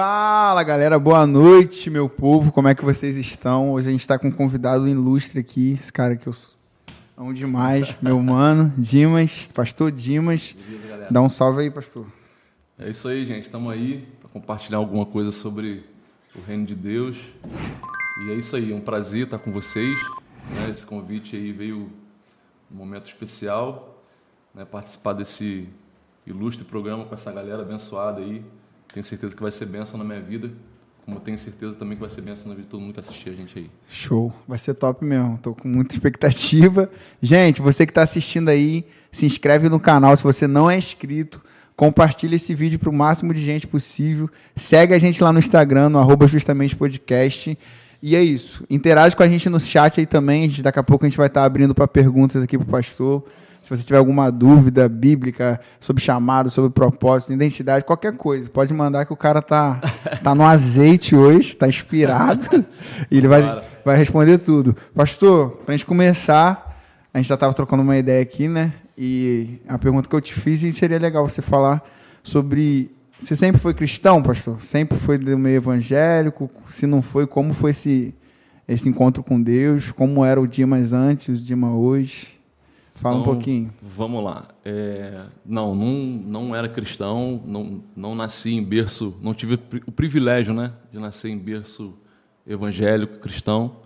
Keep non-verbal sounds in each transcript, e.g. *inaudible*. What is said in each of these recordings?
Fala galera, boa noite, meu povo, como é que vocês estão? Hoje a gente está com um convidado ilustre aqui, esse cara que eu amo demais, *laughs* meu mano, Dimas, pastor Dimas. Dá um salve aí, pastor. É isso aí, gente, estamos aí para compartilhar alguma coisa sobre o reino de Deus. E é isso aí, é um prazer estar com vocês. Né? Esse convite aí veio num momento especial, né? participar desse ilustre programa com essa galera abençoada aí. Tenho certeza que vai ser bênção na minha vida, como tenho certeza também que vai ser bênção na vida de todo mundo que assistir a gente aí. Show, vai ser top mesmo. Tô com muita expectativa. Gente, você que está assistindo aí, se inscreve no canal se você não é inscrito. Compartilha esse vídeo para o máximo de gente possível. Segue a gente lá no Instagram, no arroba justamente podcast. E é isso. Interage com a gente no chat aí também. Daqui a pouco a gente vai estar abrindo para perguntas aqui para o pastor. Se você tiver alguma dúvida bíblica sobre chamado, sobre propósito, identidade, qualquer coisa, pode mandar que o cara tá, *laughs* tá no azeite hoje, tá inspirado, *laughs* e ele vai, vai responder tudo. Pastor, para a gente começar, a gente já estava trocando uma ideia aqui, né? E a pergunta que eu te fiz seria legal você falar sobre. Você sempre foi cristão, pastor? Sempre foi do meio evangélico? Se não foi, como foi esse, esse encontro com Deus? Como era o dia mais antes, o dia mais hoje? Fala então, um pouquinho. Vamos lá. É, não, não, não era cristão, não, não nasci em berço, não tive o privilégio né, de nascer em berço evangélico, cristão.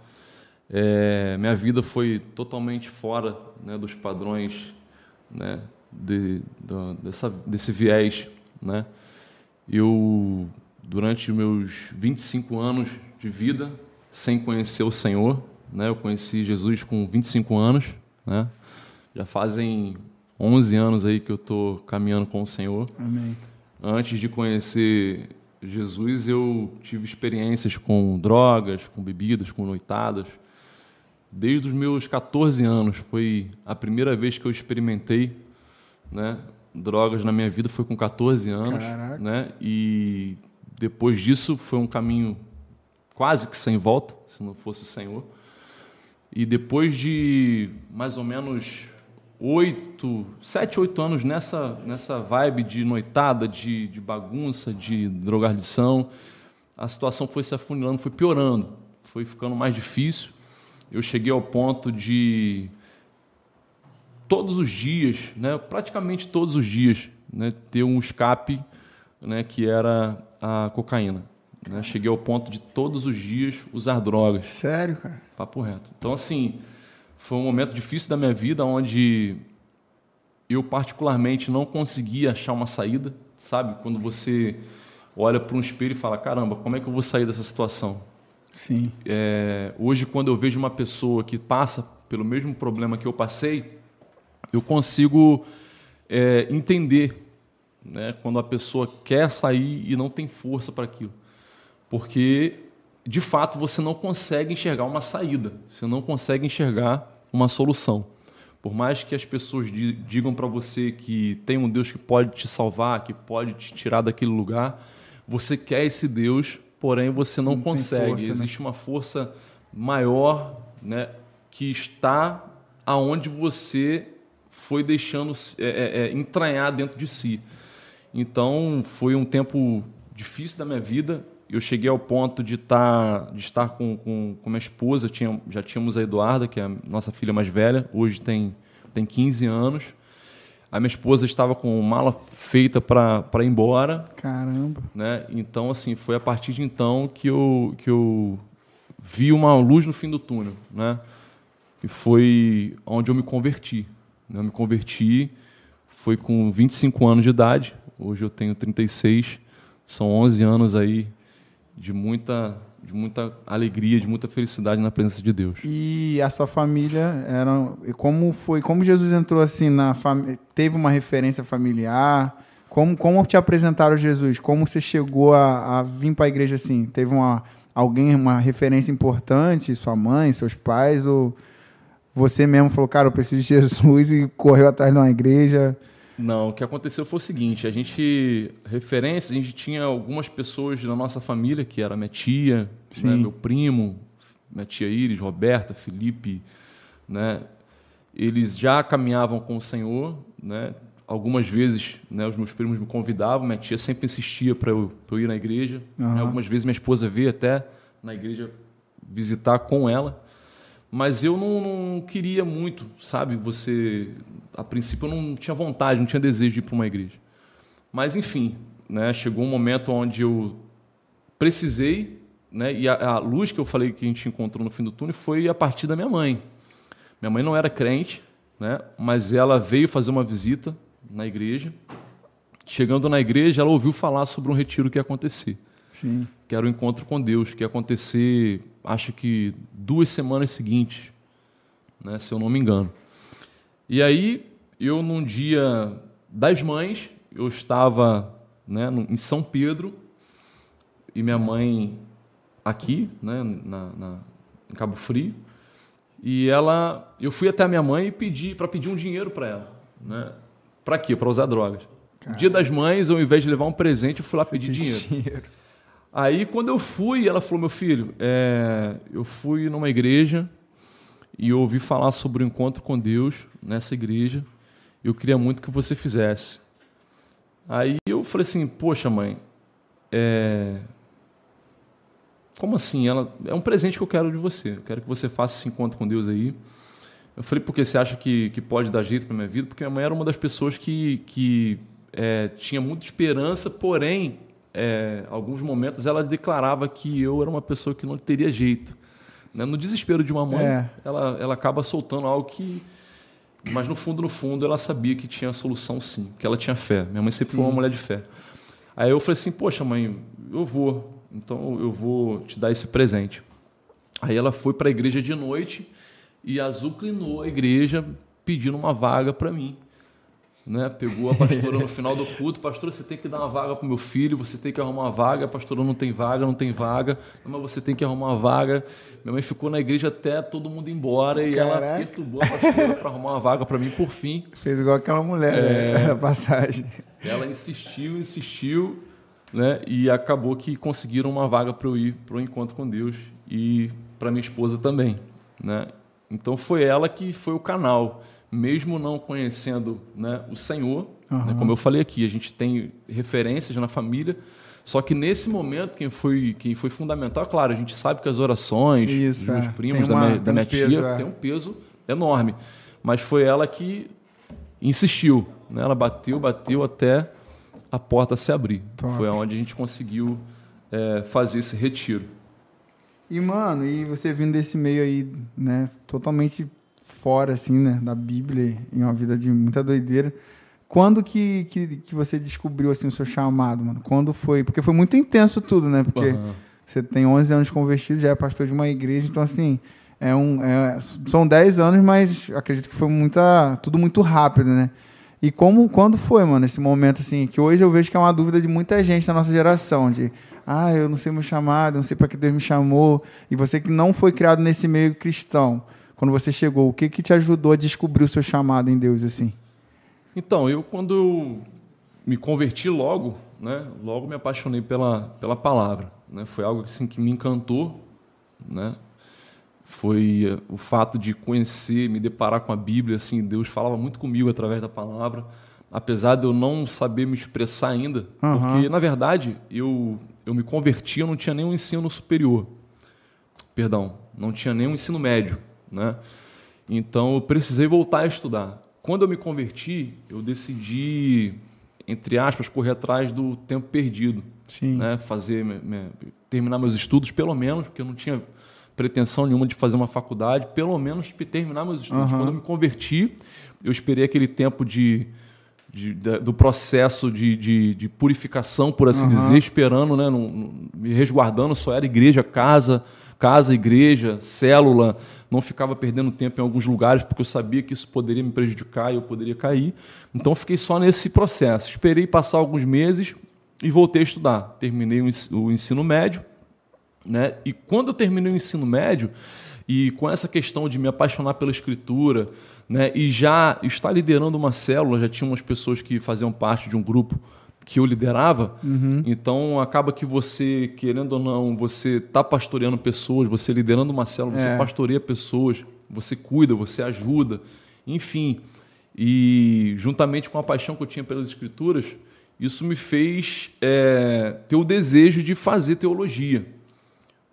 É, minha vida foi totalmente fora né, dos padrões né, de, de, dessa, desse viés. Né? Eu, durante meus 25 anos de vida, sem conhecer o Senhor, né, eu conheci Jesus com 25 anos, né? Já fazem 11 anos aí que eu estou caminhando com o Senhor. Amém. Antes de conhecer Jesus, eu tive experiências com drogas, com bebidas, com noitadas. Desde os meus 14 anos foi a primeira vez que eu experimentei, né, drogas na minha vida foi com 14 anos, Caraca. né? E depois disso foi um caminho quase que sem volta, se não fosse o Senhor. E depois de mais ou menos oito, sete, oito anos nessa, nessa vibe de noitada, de, de bagunça, de drogardição. A situação foi se afunilando, foi piorando, foi ficando mais difícil. Eu cheguei ao ponto de todos os dias, né, praticamente todos os dias, né, ter um escape né, que era a cocaína. Né? Cheguei ao ponto de todos os dias usar drogas. Sério, cara? Papo reto. Então, assim, foi um momento difícil da minha vida onde eu particularmente não conseguia achar uma saída, sabe? Quando você olha para um espelho e fala, caramba, como é que eu vou sair dessa situação? Sim. É, hoje, quando eu vejo uma pessoa que passa pelo mesmo problema que eu passei, eu consigo é, entender né, quando a pessoa quer sair e não tem força para aquilo. Porque, de fato, você não consegue enxergar uma saída, você não consegue enxergar uma solução. Por mais que as pessoas digam para você que tem um Deus que pode te salvar, que pode te tirar daquele lugar, você quer esse Deus, porém você não, não consegue. Força, né? Existe né? uma força maior, né, que está aonde você foi deixando é, é, é, entranhar dentro de si. Então foi um tempo difícil da minha vida eu cheguei ao ponto de, tá, de estar com, com, com minha esposa, tinha, já tínhamos a Eduarda, que é a nossa filha mais velha, hoje tem, tem 15 anos. A minha esposa estava com mala feita para ir embora. Caramba. Né? Então, assim, foi a partir de então que eu, que eu vi uma luz no fim do túnel. Né? E foi onde eu me converti. Né? Eu me converti, foi com 25 anos de idade, hoje eu tenho 36, são 11 anos aí de muita, de muita alegria, de muita felicidade na presença de Deus. E a sua família era, como foi, como Jesus entrou assim na família, teve uma referência familiar? Como, como te apresentaram Jesus? Como você chegou a, a vir para a igreja assim? Teve uma alguém uma referência importante, sua mãe, seus pais ou você mesmo falou, cara, eu preciso de *laughs* Jesus e correu atrás de uma igreja? Não, o que aconteceu foi o seguinte: a gente, referências, a gente tinha algumas pessoas da nossa família, que era minha tia, né, meu primo, minha tia Iris, Roberta, Felipe, né? Eles já caminhavam com o Senhor, né? algumas vezes, né, os meus primos me convidavam, minha tia sempre insistia para eu, eu, ir na igreja. Uhum. Né, algumas vezes minha esposa veio até na igreja visitar com ela. Mas eu não, não, queria muito, sabe? Você, a princípio, eu não tinha vontade, não tinha desejo de ir para uma igreja. Mas, enfim, né, chegou um momento onde eu precisei, né, e a, a luz que eu falei que a gente encontrou no fim do túnel foi a partir da minha mãe. Minha mãe não era crente, né, mas ela veio fazer uma visita na igreja. Chegando na igreja, ela ouviu falar sobre um retiro que ia acontecer. Sim. Que era o encontro com Deus, que ia acontecer, acho que duas semanas seguintes, né, se eu não me engano. E aí, eu num dia das mães, eu estava né, em São Pedro e minha mãe aqui, né, na, na, em Cabo Frio. E ela, eu fui até a minha mãe e pedi para pedir um dinheiro para ela, né? Para quê? Para usar drogas. Caramba. Dia das Mães, ao invés de levar um presente, eu fui lá Você pedir dinheiro. dinheiro. Aí, quando eu fui, ela falou: Meu filho, é, eu fui numa igreja e ouvi falar sobre o encontro com Deus nessa igreja. Eu queria muito que você fizesse. Aí eu falei assim: Poxa, mãe, é... como assim? Ela é um presente que eu quero de você. Eu quero que você faça esse encontro com Deus aí. Eu falei: Porque você acha que, que pode dar jeito para minha vida? Porque minha mãe era uma das pessoas que, que é, tinha muita esperança, porém é, alguns momentos ela declarava que eu era uma pessoa que não teria jeito. Né? No desespero de uma mãe, é. ela, ela acaba soltando algo que. Mas no fundo, no fundo, ela sabia que tinha solução sim, que ela tinha fé. Minha mãe sempre sim. foi uma mulher de fé. Aí eu falei assim: Poxa, mãe, eu vou, então eu vou te dar esse presente. Aí ela foi para a igreja de noite e azucrinou a igreja pedindo uma vaga para mim né? Pegou a pastora no final do culto, pastora, você tem que dar uma vaga para o meu filho, você tem que arrumar uma vaga, a pastora não tem vaga, não tem vaga, mas você tem que arrumar uma vaga. Minha mãe ficou na igreja até todo mundo ir embora e Caraca. ela perturbou a pastora para arrumar uma vaga para mim por fim. Fez igual aquela mulher, né? é, *laughs* né? passagem. Ela insistiu, insistiu, né? E acabou que conseguiram uma vaga para eu ir para o encontro com Deus e para minha esposa também, né? Então foi ela que foi o canal mesmo não conhecendo né, o Senhor, uhum. né, como eu falei aqui, a gente tem referências na família, só que nesse momento, quem foi, quem foi fundamental, claro, a gente sabe que as orações Isso, dos meus é. primos, uma, da minha, da minha um tia, peso, é. tem um peso enorme. Mas foi ela que insistiu. Né? Ela bateu, bateu até a porta se abrir. Top. Foi onde a gente conseguiu é, fazer esse retiro. E, mano, e você vindo desse meio aí, né, totalmente fora, assim, né, da Bíblia, em uma vida de muita doideira. Quando que, que, que você descobriu, assim, o seu chamado, mano? Quando foi? Porque foi muito intenso tudo, né? Porque uhum. você tem 11 anos convertido, já é pastor de uma igreja, então, assim, é um, é, são 10 anos, mas acredito que foi muita, tudo muito rápido, né? E como, quando foi, mano, esse momento, assim, que hoje eu vejo que é uma dúvida de muita gente da nossa geração, de, ah, eu não sei meu chamado, não sei para que Deus me chamou, e você que não foi criado nesse meio cristão, quando você chegou, o que, que te ajudou a descobrir o seu chamado em Deus assim? Então, eu quando eu me converti logo, né, logo me apaixonei pela, pela palavra. Né? Foi algo assim, que me encantou. Né? Foi eh, o fato de conhecer, me deparar com a Bíblia. Assim, Deus falava muito comigo através da palavra, apesar de eu não saber me expressar ainda. Uhum. Porque, na verdade, eu, eu me converti, eu não tinha nenhum ensino superior. Perdão, não tinha nenhum ensino médio. Né? Então eu precisei voltar a estudar. Quando eu me converti, eu decidi, entre aspas, correr atrás do tempo perdido. Sim. Né? Fazer, me, me, terminar meus estudos, pelo menos, porque eu não tinha pretensão nenhuma de fazer uma faculdade, pelo menos terminar meus estudos. Uhum. Quando eu me converti, eu esperei aquele tempo de, de, de do processo de, de, de, purificação, por assim uhum. dizer, esperando, né, no, no, me resguardando, só era igreja, casa, casa, igreja, célula, não ficava perdendo tempo em alguns lugares porque eu sabia que isso poderia me prejudicar e eu poderia cair. Então fiquei só nesse processo. Esperei passar alguns meses e voltei a estudar. Terminei o ensino médio, né? E quando eu terminei o ensino médio e com essa questão de me apaixonar pela escritura, né, e já estar liderando uma célula, já tinha umas pessoas que faziam parte de um grupo que eu liderava. Uhum. Então acaba que você, querendo ou não, você está pastoreando pessoas, você liderando uma célula, você é. pastoreia pessoas, você cuida, você ajuda, enfim. E juntamente com a paixão que eu tinha pelas escrituras, isso me fez é, ter o desejo de fazer teologia.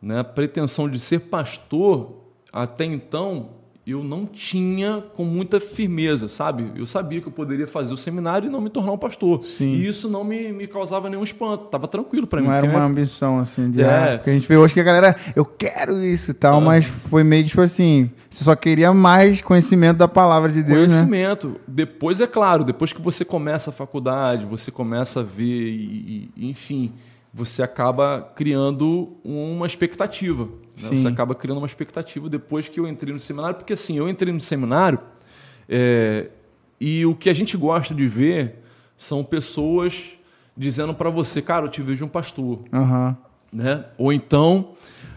Né? A pretensão de ser pastor, até então, eu não tinha com muita firmeza, sabe? Eu sabia que eu poderia fazer o seminário e não me tornar um pastor. Sim. E isso não me, me causava nenhum espanto. Tava tranquilo para mim. Não era uma né? ambição, assim, de. É. Ah, porque a gente vê hoje que a galera, eu quero isso e tal, Ah. mas foi meio que tipo assim, você só queria mais conhecimento da palavra de Deus, né? Conhecimento. Depois, é claro, depois que você começa a faculdade, você começa a ver, e, e- enfim, você acaba criando uma expectativa. né? Você acaba criando uma expectativa depois que eu entrei no seminário, porque assim, eu entrei no seminário é, e o que a gente gosta de ver são pessoas dizendo para você, cara, eu te vejo um pastor Aham. né? Ou então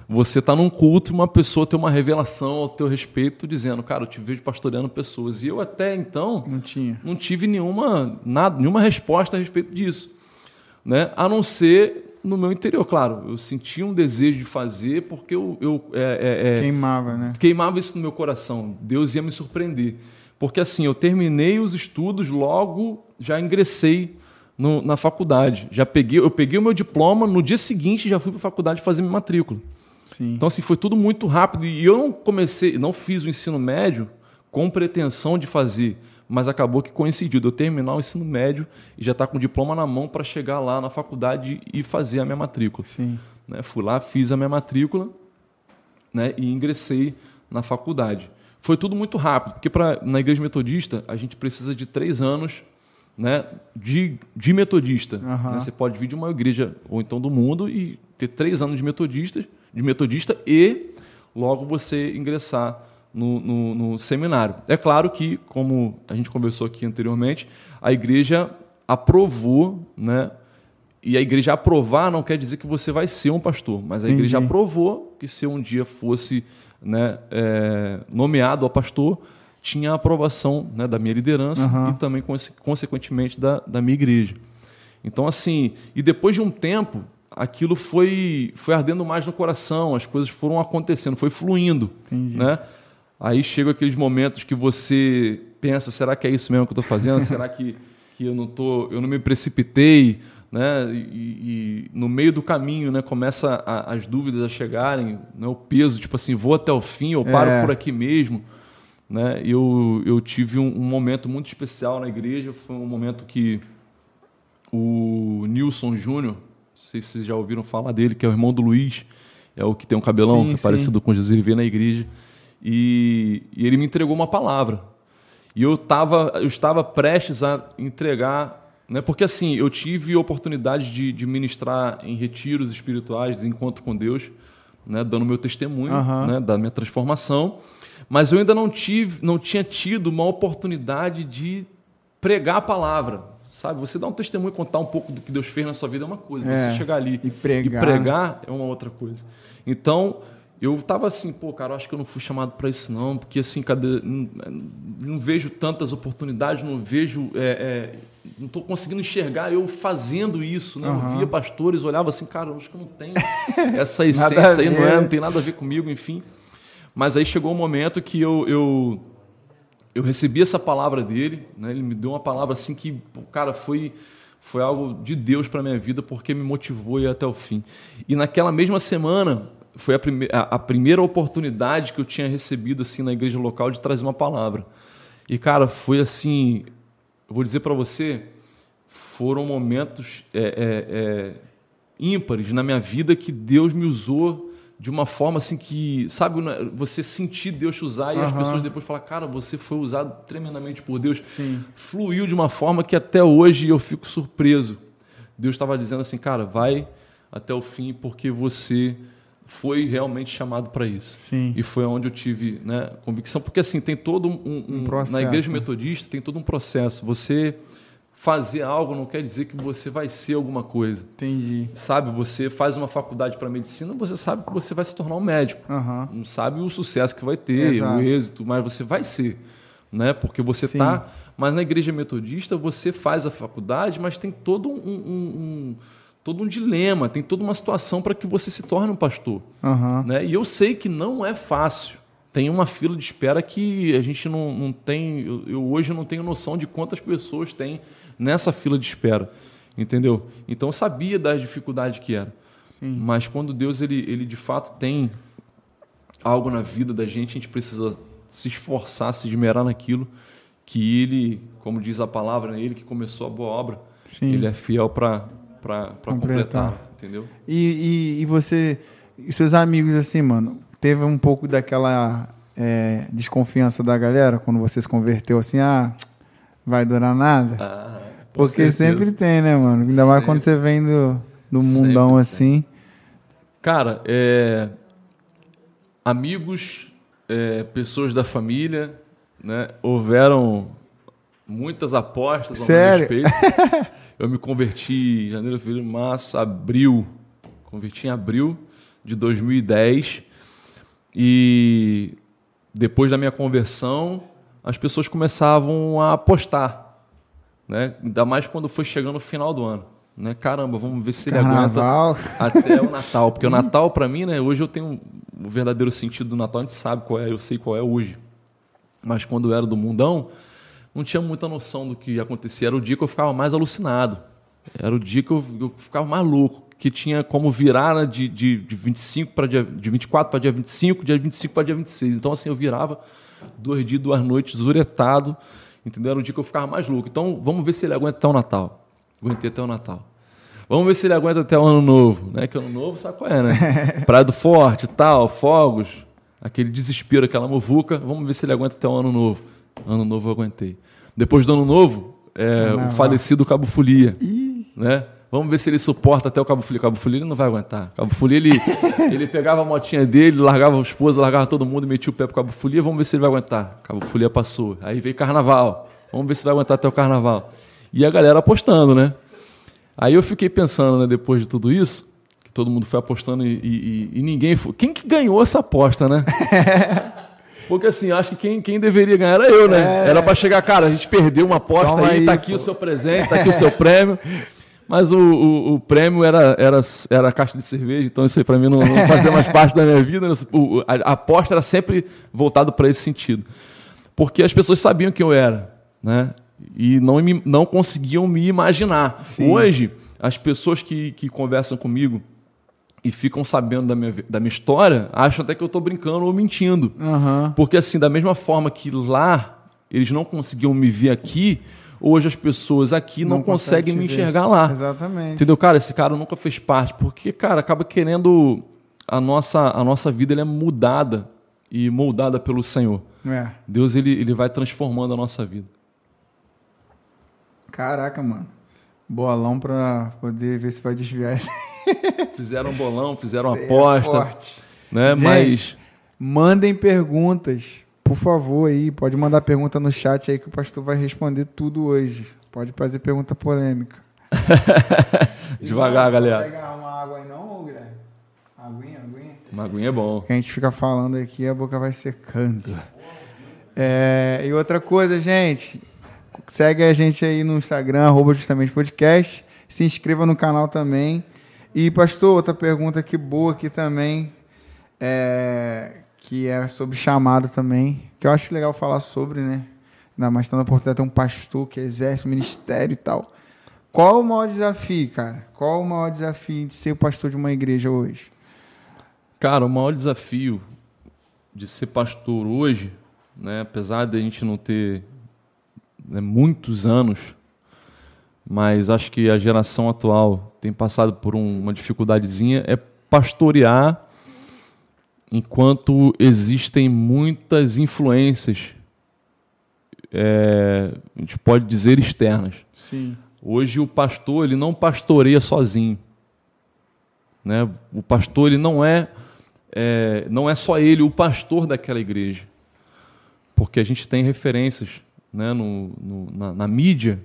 você está num culto e uma pessoa tem uma revelação ao teu respeito dizendo, cara, eu te vejo pastoreando pessoas. E eu até então Não tinha. não tive nenhuma, nada, nenhuma resposta a respeito disso, né? A não ser no meu interior, claro. Eu sentia um desejo de fazer porque eu, eu é, é, é, Queimava, né? queimava isso no meu coração. Deus ia me surpreender. Porque assim, eu terminei os estudos, logo já ingressei no- na faculdade. Já peguei, eu peguei o meu diploma, no dia seguinte já fui para a faculdade fazer minha matrícula. Sim. Então assim, foi tudo muito rápido e eu não comecei, não fiz o ensino médio com pretensão de fazer, mas acabou que coincidiu de eu terminar o ensino médio e já estar com o diploma na mão para chegar lá na faculdade e fazer a minha matrícula Sim. né? Fui lá, fiz a minha matrícula né? e ingressei na faculdade. Foi tudo muito rápido, porque pra, na igreja metodista a gente precisa de três anos né? de, de metodista. Aham. né? Você pode vir de uma igreja ou então do mundo e ter três anos de metodista, de metodista e logo você ingressar no, no- no seminário. É claro que, como a gente conversou aqui anteriormente, a igreja aprovou, né? E a igreja aprovar não quer dizer que você vai ser um pastor, mas a Entendi. igreja aprovou que se um dia fosse né, é, nomeado a pastor, tinha a aprovação né, da minha liderança Aham. e também, conse- consequentemente, da, da minha igreja. Então, assim, e depois de um tempo, aquilo foi, foi ardendo mais no coração, as coisas foram acontecendo, foi fluindo. Entendi. Né? Aí chegam aqueles momentos que você pensa, será que é isso mesmo que eu estou fazendo? *laughs* será que, que eu não tô, eu não me precipitei? Né? E, e no meio do caminho, né, começa a- as dúvidas a chegarem, né, o peso, tipo assim, vou até o fim, eu paro É. por aqui mesmo. Né? Eu, eu tive um, um momento muito especial na igreja, foi um momento que o Nilson Júnior, não sei se vocês já ouviram falar dele, que é o irmão do Luiz, é o que tem um cabelão Sim, que é sim. parecido com Jesus, ele veio na igreja, e, e ele me entregou uma palavra. E eu, tava, eu estava prestes a entregar, né, porque assim, eu tive oportunidade de, de ministrar em retiros espirituais, de encontro com Deus, né, dando meu testemunho Aham. né, da minha transformação, mas eu ainda não, tive, não tinha tido uma oportunidade de pregar a palavra. Sabe, você dá um testemunho, contar um pouco do que Deus fez na sua vida é uma coisa. É, você chegar ali e pregar. e pregar é uma outra coisa. Então, eu tava assim, pô, cara, eu acho que eu não fui chamado para isso não, porque assim, cadê, não, não vejo tantas oportunidades, não vejo, é, é, não estou conseguindo enxergar eu fazendo isso, né? Aham. Eu via pastores, olhava assim, cara, eu acho que eu não tenho *laughs* essa essência aí, não, é, não tem nada a ver comigo, enfim. Mas aí chegou um momento que eu, eu, eu recebi essa palavra dele, né? ele me deu uma palavra assim que, pô, cara, foi, foi algo de Deus para minha vida, porque me motivou ir até o fim. E naquela mesma semana, foi a, prime a, a primeira oportunidade que eu tinha recebido assim na igreja local de trazer uma palavra. E, cara, foi assim, eu vou dizer para você, foram momentos é, é, é, ímpares na minha vida que Deus me usou de uma forma assim que, sabe, né, você sentir Deus te usar e as Aham. pessoas depois falar, cara, você foi usado tremendamente por Deus. Sim. Fluiu de uma forma que até hoje eu fico surpreso. Deus estava dizendo assim, cara, vai até o fim porque você foi realmente chamado para isso. Sim. E foi onde eu tive né, convicção, porque assim, tem todo um, um- Um processo, na igreja né? metodista tem todo um processo. Você fazer algo não quer dizer que você vai ser alguma coisa. Entendi. Sabe, você faz uma faculdade para medicina, você sabe que você vai se tornar um médico. Aham. Não sabe o sucesso que vai ter, Exato. o êxito, mas você vai ser, né? Porque você Sim. tá. Mas na igreja metodista você faz a faculdade, mas tem todo um- um- todo um dilema, tem toda uma situação para que você se torne um pastor, Aham. né? E eu sei que não é fácil, tem uma fila de espera que a gente não, não tem. Eu, eu hoje não tenho noção de quantas pessoas tem nessa fila de espera. Entendeu? Então eu sabia das dificuldades que era. Sim. Mas quando Deus ele, ele de fato tem algo na vida da gente, a gente precisa se esforçar, se esmerar naquilo que ele, como diz a palavra, né, ele que começou a boa obra, Sim. ele é fiel para completar, entendeu? E, e, e, você, e seus amigos assim, mano, teve um pouco daquela é, desconfiança da galera quando você se converteu assim, ah, vai durar nada? Ah, Porque certeza. sempre tem, né, mano? Ainda mais sempre. quando você vem do, do mundão assim. Cara, é, amigos, é, pessoas da família, né? Houveram muitas apostas ao Sério? meu respeito. *laughs* Eu me converti em janeiro, fevereiro, março, abril. Converti em abril de 2010. E depois da minha conversão, as pessoas começavam a apostar. Né? Ainda mais quando foi chegando o final do ano. Né? Caramba, vamos ver se Carnaval. ele aguenta até o Natal. Porque o Natal, para mim, né, hoje eu tenho o verdadeiro sentido do Natal, a gente sabe qual é, eu sei qual é hoje. Mas quando eu era do mundão, não tinha muita noção do que acontecia. Era o dia que eu ficava mais alucinado. Era o dia que eu, eu ficava mais louco, que tinha como virar né, de, de, de 25 para dia, de 24 para dia 25, dia 25 para dia 26. Então, assim, eu virava dois dias, duas noites, zuretado, entendeu? Era o dia que eu ficava mais louco. Então, vamos ver se ele aguenta até o Natal. Aguentei até o Natal. Vamos ver se ele aguenta até o Ano Novo, né? Que Ano Novo, sabe qual é, né? *laughs* Praia do Forte, tal, fogos, aquele desespero, aquela muvuca. Vamos ver se ele aguenta até o Ano Novo. Ano Novo eu aguentei. Depois do Ano Novo, é, o falecido Cabo Folia, né? Vamos ver se ele suporta até o Cabo Folia. Cabo Folia ele não vai aguentar. Cabo Folia, ele, *laughs* ele pegava a motinha dele, largava a esposa, largava todo mundo, metia o pé pro Cabo Folia. Vamos ver se ele vai aguentar. Cabo Folia passou. Aí veio Carnaval. Vamos ver se vai aguentar até o Carnaval. E a galera apostando, né? Aí eu fiquei pensando, né, depois de tudo isso, que todo mundo foi apostando e, e, e ninguém foi. Quem que ganhou essa aposta, né? *laughs* Porque assim, acho que quem, quem deveria ganhar era eu, né? É. Era para chegar, cara, a gente perdeu uma aposta aí, aí, tá aqui pô. o seu presente, tá aqui o *laughs* seu prêmio. Mas o, o, o, prêmio era, era, era a caixa de cerveja, então isso aí para mim não, não, fazia mais *laughs* parte da minha vida. Né? O, a, a aposta era sempre voltada para esse sentido. Porque as pessoas sabiam quem eu era, né? e não, não conseguiam me imaginar. Sim. Hoje, as pessoas que, que conversam comigo e ficam sabendo da minha, da minha história acham até que eu estou brincando ou mentindo. Uhum. Porque, assim, da mesma forma que lá eles não conseguiam me ver aqui, hoje as pessoas aqui não, não conseguem me enxergar lá. Exatamente. Entendeu? Cara, esse cara nunca fez parte. Porque, cara, acaba querendo. A nossa, a nossa vida é mudada e moldada pelo Senhor. É. Deus ele, ele vai transformando a nossa vida. Caraca, mano. Bolão pra poder ver se vai desviar esse. *laughs* Fizeram um bolão, fizeram uma aposta. É forte. Né? Gente, Mas. Mandem perguntas, por favor, aí. Pode mandar pergunta no chat aí que o pastor vai responder tudo hoje. Pode fazer pergunta polêmica. *laughs* Devagar, galera. Não consegue uma água aí não, Guilherme? Aguinha, aguinha? Uma aguinha é bom. Que a gente fica falando aqui a boca vai secando. É, e outra coisa, gente, Segue a gente aí no Instagram, arroba justamente podcast. Se inscreva no canal também. E, pastor, outra pergunta aqui boa aqui também, é, que é sobre chamado também, que eu acho legal falar sobre, né? Ainda mais estando a oportunidade de ter um pastor que exerce ministério e tal. Qual o maior desafio, cara? Qual o maior desafio de ser pastor de uma igreja hoje? Cara, o maior desafio de ser pastor hoje, né, apesar de a gente não ter né, muitos anos, mas acho que a geração atual tem passado por um, uma dificuldadezinha, é pastorear enquanto existem muitas influências, é, a gente pode dizer externas. Sim. Hoje o pastor ele não pastoreia sozinho, né? O pastor ele não é, é não é só ele o pastor daquela igreja, porque a gente tem referências né, no, no na, na, mídia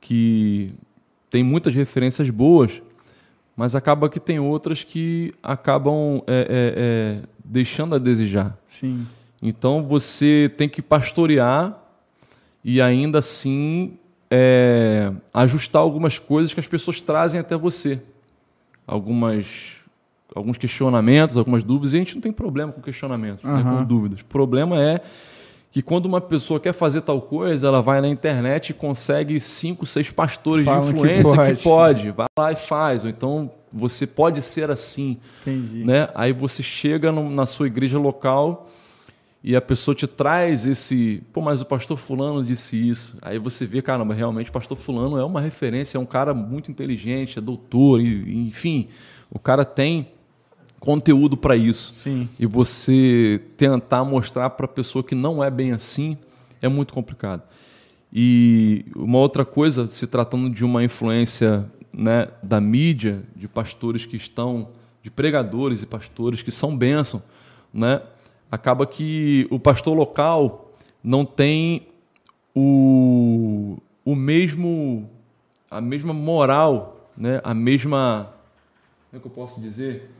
que tem muitas referências boas, mas acaba que tem outras que acabam é, é, é, deixando a desejar. Sim. Então você tem que pastorear e ainda assim é, ajustar algumas coisas que as pessoas trazem até você. Algumas, alguns questionamentos, algumas dúvidas, e a gente não tem problema com questionamentos, né, com dúvidas. O problema é que quando uma pessoa quer fazer tal coisa, ela vai na internet e consegue cinco, seis pastores Falam de influência que pode. que pode, vai lá e faz. Ou então você pode ser assim. Entendi. Né? Aí você chega no, na sua igreja local e a pessoa te traz esse, pô, mas o pastor fulano disse isso. Aí você vê, caramba, realmente o pastor fulano é uma referência, é um cara muito inteligente, é doutor, e, enfim, o cara tem conteúdo para isso. Sim. E você tentar mostrar para a pessoa que não é bem assim é muito complicado. E uma outra coisa, se tratando de uma influência né, da mídia, de pastores que estão, de pregadores e pastores que são bênção, né, acaba que o pastor local não tem o, o mesmo, a mesma moral, né, a mesma, como é que eu posso dizer?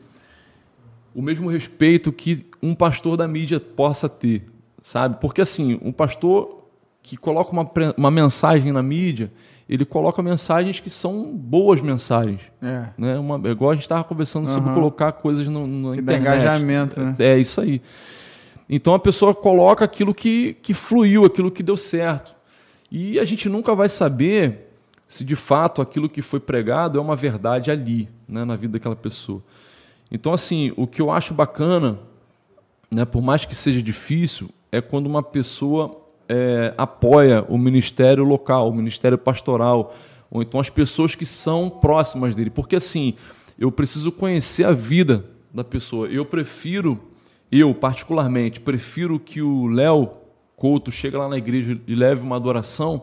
O mesmo respeito que um pastor da mídia possa ter, sabe? Porque assim, um pastor que coloca uma, uma mensagem na mídia, ele coloca mensagens que são boas mensagens. É. Né? Uma, igual a gente estava conversando uhum. sobre colocar coisas no, no internet. engajamento, né? É, isso aí. Então a pessoa coloca aquilo que, que fluiu, aquilo que deu certo. E a gente nunca vai saber se de fato aquilo que foi pregado é uma verdade ali, né, na vida daquela pessoa. Então, assim, o que eu acho bacana, né, por mais que seja difícil, é quando uma pessoa é, apoia o ministério local, o ministério pastoral, ou então as pessoas que são próximas dele. Porque, assim, eu preciso conhecer a vida da pessoa. Eu prefiro, eu particularmente, prefiro que o Léo Couto chegue lá na igreja e leve uma adoração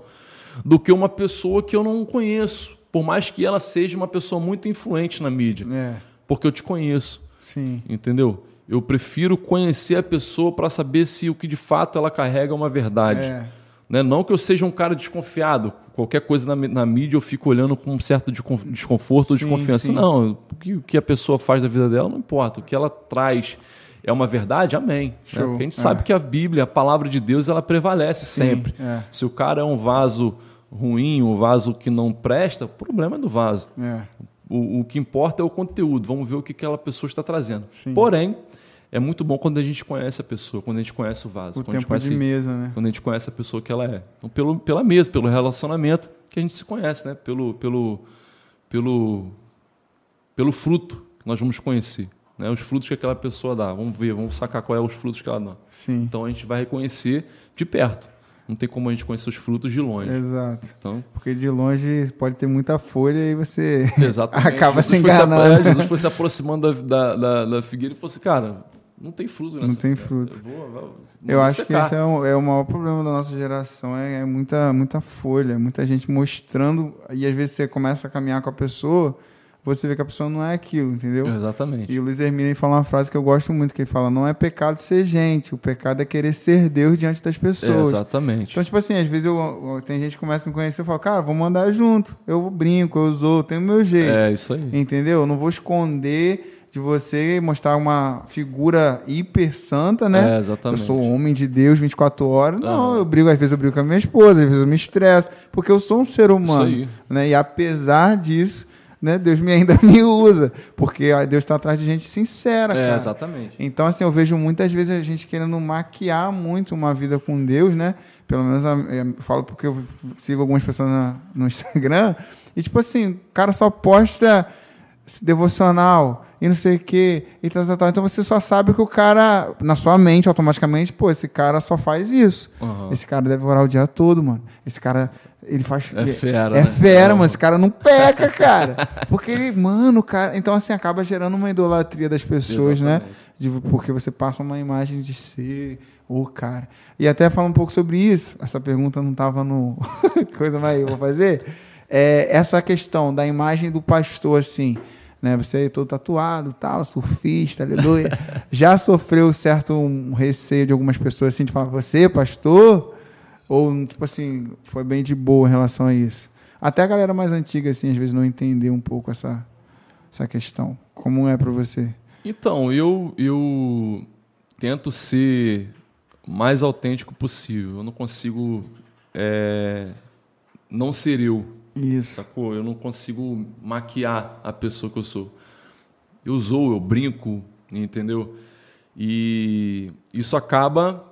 do que uma pessoa que eu não conheço, por mais que ela seja uma pessoa muito influente na mídia. É porque eu te conheço. Sim. Entendeu? Eu prefiro conhecer a pessoa para saber se o que de fato ela carrega é uma verdade. É. Né? Não que eu seja um cara desconfiado. Qualquer coisa na, na mídia eu fico olhando com um certo desconforto ou desconfiança. Sim. Não, o que, o que a pessoa faz da vida dela não importa. O que ela traz é uma verdade, amém. Né? Porque a gente é. sabe que a Bíblia, a palavra de Deus, ela prevalece Sim, sempre. É. Se o cara é um vaso ruim, um vaso que não presta, o problema é do vaso. É. O, o que importa é o conteúdo. Vamos ver o que aquela pessoa está trazendo. Sim. Porém, é muito bom quando a gente conhece a pessoa, quando a gente conhece o vaso. O quando tempo conhece, de mesa, né? Quando a gente conhece a pessoa que ela é. Então, pelo, pela mesa, pelo relacionamento que a gente se conhece, né? Pelo, pelo, pelo, pelo fruto que nós vamos conhecer. Né? Os frutos que aquela pessoa dá. Vamos ver, vamos sacar qual é os frutos que ela dá. Sim. Então a gente vai reconhecer de perto não tem como a gente conhecer os frutos de longe. Exato. Então, Porque de longe pode ter muita folha e você *laughs* acaba Jesus se enganando. Se, é, Jesus foi se aproximando da, da, da, da figueira e falou assim, cara, não tem fruto nessa Não tem fruto. Eu, vou, vou, eu acho secar. que esse é o, é o maior problema da nossa geração, é, é muita, muita folha, muita gente mostrando, e às vezes você começa a caminhar com a pessoa você vê que a pessoa não é aquilo, entendeu? Exatamente. E o Luiz Hermínio fala uma frase que eu gosto muito, que ele fala, não é pecado ser gente, o pecado é querer ser Deus diante das pessoas. Exatamente. Então, tipo assim, às vezes eu, eu, tem gente que começa a me conhecer e fala, cara, vamos andar junto. Eu brinco, eu uso, tenho o meu jeito. É, isso aí. Entendeu? Eu não vou esconder de você mostrar uma figura hiper santa, né? É, exatamente. Eu sou homem de Deus 24 horas. Não, eu brigo, às vezes eu brigo com a minha esposa, às vezes eu me estresso, porque eu sou um ser humano. Isso aí. Né? E apesar disso, né, Deus me ainda *laughs* me usa, porque Deus está atrás de gente sincera, é, cara. exatamente. Então, assim, eu vejo muitas vezes a gente querendo maquiar muito uma vida com Deus, né? Pelo menos eu falo porque eu sigo algumas pessoas na, no *laughs* Instagram, e tipo assim, o cara só posta devocional e não sei o quê, e tal, tal, tal. Então você só sabe que o cara, na sua mente, automaticamente, pô, esse cara só faz isso. Uhum. Esse cara deve orar o dia todo, mano. Esse cara ele faz. É fera. É né? fera, mas esse cara não peca, cara. Porque ele, mano, cara. Então, assim, acaba gerando uma idolatria das pessoas, né? Exatamente. né? De, porque você passa uma imagem de ser o cara. E até falar um pouco sobre isso. Essa pergunta não estava no. *laughs* Coisa mais eu vou fazer. É, essa questão da imagem do pastor, assim. Né, você é todo tatuado, tal, surfista, aleluia. *laughs* Já sofreu certo um receio de algumas pessoas assim de falar, você, pastor? Ou, tipo assim, foi bem de boa em relação a isso? Até a galera mais antiga, assim, às vezes não entendeu um pouco essa, essa questão. Como é para você? Então, eu, eu tento ser mais autêntico possível. Eu não consigo é, não ser eu. Isso. Sacou? Eu não consigo maquiar a pessoa que eu sou. eu zoo, eu brinco, entendeu? E isso acaba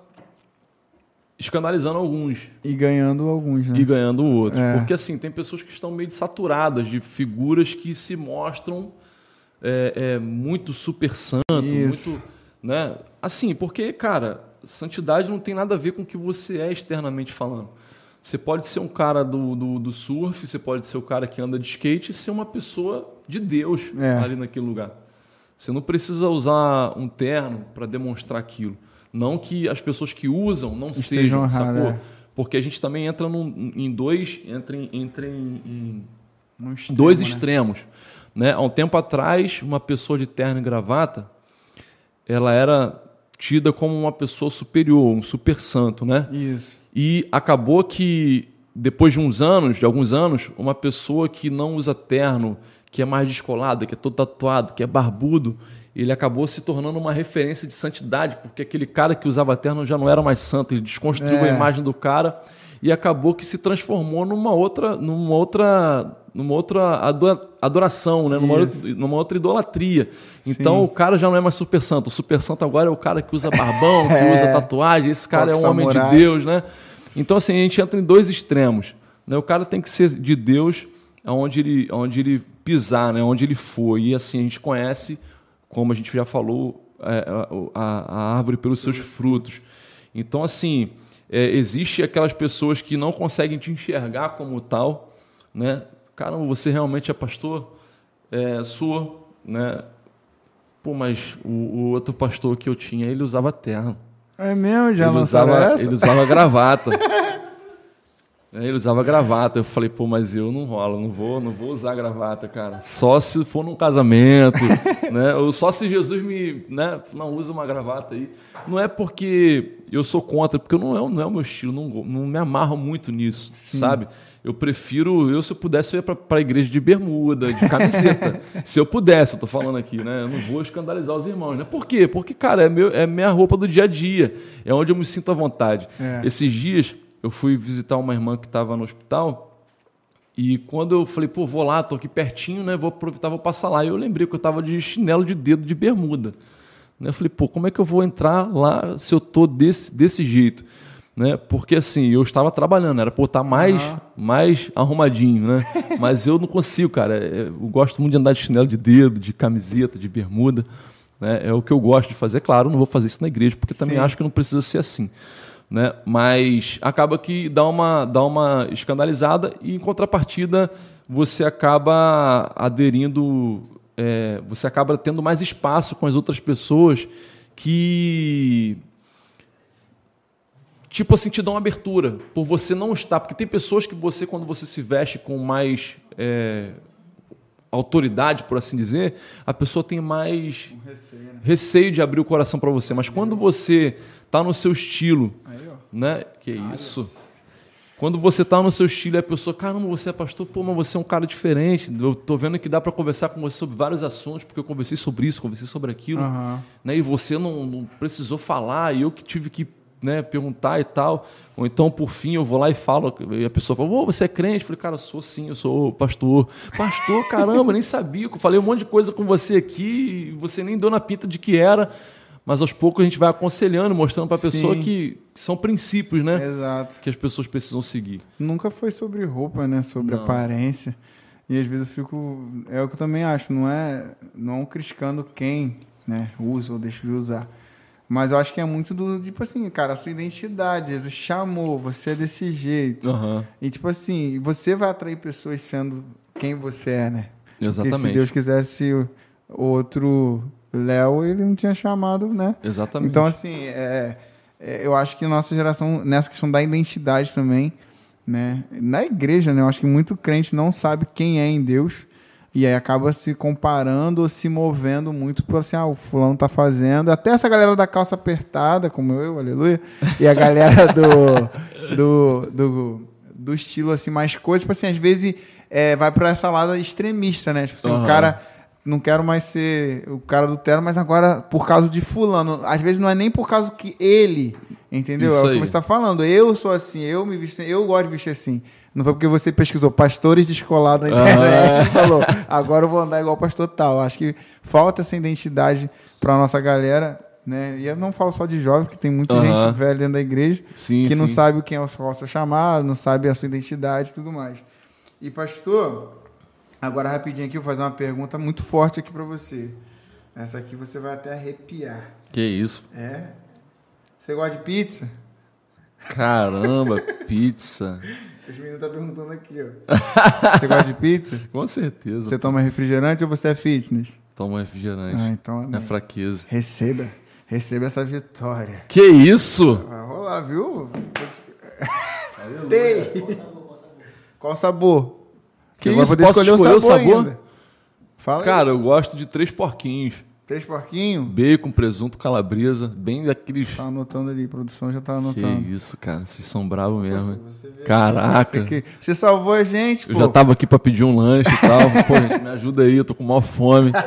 escandalizando alguns. E ganhando alguns, né? E ganhando outros. É. Porque, assim, tem pessoas que estão meio saturadas de figuras que se mostram é, é, muito super santo, Isso. muito. Né? Assim, porque, cara, santidade não tem nada a ver com o que você é externamente falando. Você pode ser um cara do, do, do, surf, você pode ser o cara que anda de skate e ser uma pessoa de Deus é. ali naquele lugar. Você não precisa usar um terno para demonstrar aquilo. Não que as pessoas que usam não Estejam sejam, errado, sacou? É. Porque a gente também entra num, em dois, entra em, entra em, em um extremo, dois né? extremos. Né? Há um tempo atrás, uma pessoa de terno e gravata, ela era tida como uma pessoa superior, um super santo, né? Isso. E acabou que depois de uns anos, de alguns anos, uma pessoa que não usa terno, que é mais descolada, que é todo tatuado, que é barbudo, ele acabou se tornando uma referência de santidade, porque aquele cara que usava terno já não era mais santo, ele desconstruiu é. a imagem do cara e acabou que se transformou numa outra, numa outra, numa outra adoração, né? numa, outra, numa outra idolatria. Então Sim. o cara já não é mais super santo. O super santo agora é o cara que usa barbão, que *laughs* é. usa tatuagem. Esse cara Fox é um homem de Deus, né? Então assim a gente entra em dois extremos. Né? O cara tem que ser de Deus aonde ele, aonde ele pisar, né? Onde ele for. E assim a gente conhece como a gente já falou, é, a, a, árvore pelos seus frutos. Então, assim, é, existe aquelas pessoas que não conseguem te enxergar como tal, né? Caramba, você realmente é pastor? É, sou, né? Pô, mas o, o, outro pastor que eu tinha, ele usava terno. É mesmo? Já ele usava, essa? Ele usava gravata. *laughs* É, ele usava gravata. Eu falei, pô, mas eu não rolo, não vou, não vou usar gravata, cara. Só se for num casamento, *laughs* né? Ou só se Jesus me, né, não usa uma gravata aí. Não é porque eu sou contra, porque não é, não é o meu estilo, não, não me amarro muito nisso, Sim. sabe? Eu prefiro, eu se eu pudesse, eu ia para a igreja de bermuda, de camiseta. *laughs* se eu pudesse, eu tô falando aqui, né? Eu não vou escandalizar os irmãos, né? Por quê? Porque, cara, é, meu, é minha roupa do dia a dia. É onde eu me sinto à vontade. É. Esses dias eu fui visitar uma irmã que estava no hospital e quando eu falei, pô, vou lá, tô aqui pertinho, né? Vou aproveitar, vou passar lá. E eu lembrei que eu estava de chinelo de dedo de bermuda. Né? Eu falei, pô, como é que eu vou entrar lá se eu tô desse, desse jeito? Né? Porque assim, eu estava trabalhando, era por estar mais, uhum. mais arrumadinho, né? *laughs* Mas eu não consigo, cara. É, eu gosto muito de andar de chinelo de dedo, de camiseta, de bermuda. Né? É o que eu gosto de fazer. Claro, não vou fazer isso na igreja, porque também Sim. acho que não precisa ser assim né? Mas acaba que dá uma, dá uma escandalizada e em contrapartida você acaba aderindo, é, você acaba tendo mais espaço com as outras pessoas que tipo assim te dão uma abertura por você não estar, porque tem pessoas que você quando você se veste com mais é, autoridade, por assim dizer, a pessoa tem mais um receio, né? receio, de abrir o coração para você. Mas quando você está no seu estilo, né? Que isso? Quando você está no seu estilo e a pessoa, caramba, você é pastor, pô, mas você é um cara diferente. Eu tô vendo que dá para conversar com você sobre vários assuntos, porque eu conversei sobre isso, conversei sobre aquilo, uhum. né? E você não, não, precisou falar, e eu que tive que né, perguntar e tal. Ou então, por fim, eu vou lá e falo, e a pessoa fala, oh, você é crente? Eu falei, cara, eu sou sim, eu sou pastor. Pastor, caramba, nem sabia. Eu falei um monte de coisa com você aqui, e você nem deu na pinta de que era mas aos poucos a gente vai aconselhando, mostrando para a pessoa que, que, são princípios, né? Exato. Que as pessoas precisam seguir. Nunca foi sobre roupa, né? Sobre não. aparência. E às vezes eu fico. É o que eu também acho, não é não criticando quem né, usa ou deixa de usar. Mas eu acho que é muito do, tipo assim, cara, a sua identidade. Jesus chamou, você é desse jeito. Uhum. E tipo assim, você vai atrair pessoas sendo quem você é, né? Exatamente. Porque se Deus quisesse outro Léo, ele não tinha chamado, né? Exatamente. Então, assim, é, é, eu acho que nossa geração, nessa questão da identidade também, né? Na igreja, né? Eu acho que muito crente não sabe quem é em Deus e aí acaba se comparando ou se movendo muito por assim, ah, o fulano tá fazendo. Até essa galera da calça apertada, como eu, aleluia, e a galera do, *laughs* do, do, do estilo assim, mais coisa, tipo assim, às vezes é, vai para essa lado extremista, né? Tipo assim, uhum. o cara não quero mais ser o cara do terno, mas agora por causa de fulano. Às vezes não é nem por causa que ele, entendeu? Isso é o que você está falando. Eu sou assim, eu me visto, eu gosto de vestir assim. Não foi porque você pesquisou pastores descolados na internet Ah. e falou, agora eu vou andar igual pastor tal. Acho que falta essa identidade para nossa galera, né? E eu não falo só de jovens, que tem muita Aham. gente velha dentro da igreja Sim, que não sim. sabe quem é o seu chamado, não sabe a sua identidade e tudo mais. E pastor, agora rapidinho aqui eu vou fazer uma pergunta muito forte aqui para você. Essa aqui você vai até arrepiar. Que isso. É? Você gosta de pizza? Caramba, *laughs* pizza. Os meninos estão perguntando aqui, ó. Você gosta de pizza? *laughs* Com certeza. Você toma refrigerante ou você é fitness? Toma refrigerante. Ah, então É amém. fraqueza. receba. Receba essa vitória. Que isso? Vai rolar, viu? Tem. Qual sabor? Que Você vai isso? poder Posso escolher o sabor? ainda. Fala aí. Cara, eu gosto de três porquinhos. Três porquinhos? Bacon, presunto, calabresa. Bem daqueles. Tá anotando ali, produção já tá Que anotando. isso, cara. Vocês são bravos mesmo. Você Caraca. Você, que- você salvou a gente, Eu pô. já tava aqui pra pedir um lanche e tal. Pô, gente, me ajuda aí, eu tô com maior fome. *laughs*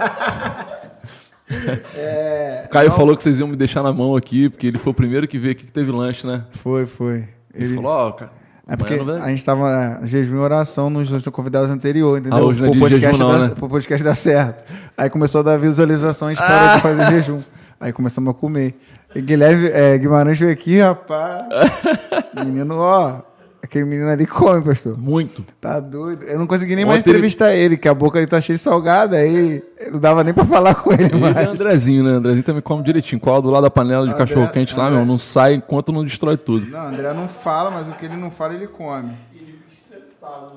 É, O Caio não- falou que vocês iam me deixar na mão aqui, porque ele foi o primeiro que veio aqui que teve lanche, né? Foi, foi. Ele, Ele- falou, ó, cara. É porque a gente tava jejum e oração nos, nos convidados anteriores, entendeu? Ah, hoje não é podcast, jejum não, dar, né? podcast certo. Aí começou a dar visualização e a gente parou Ah! de fazer jejum. Aí começamos a comer. E Guilherme, é, Guimarães veio aqui, rapaz. *laughs* menino, ó. Aquele menino ali come, pastor. Muito. Tá doido. Eu não consegui nem mais Ontem ele- entrevistar ele, que a boca dele tá cheia de salgada, aí não dava nem pra falar com ele Ele o mais. Andrezinho, né? Andrezinho também come direitinho. Cola do lado da panela de André- cachorro quente lá, André- meu. Não sai enquanto não destrói tudo. Não, André não fala, mas o que ele não fala, ele come.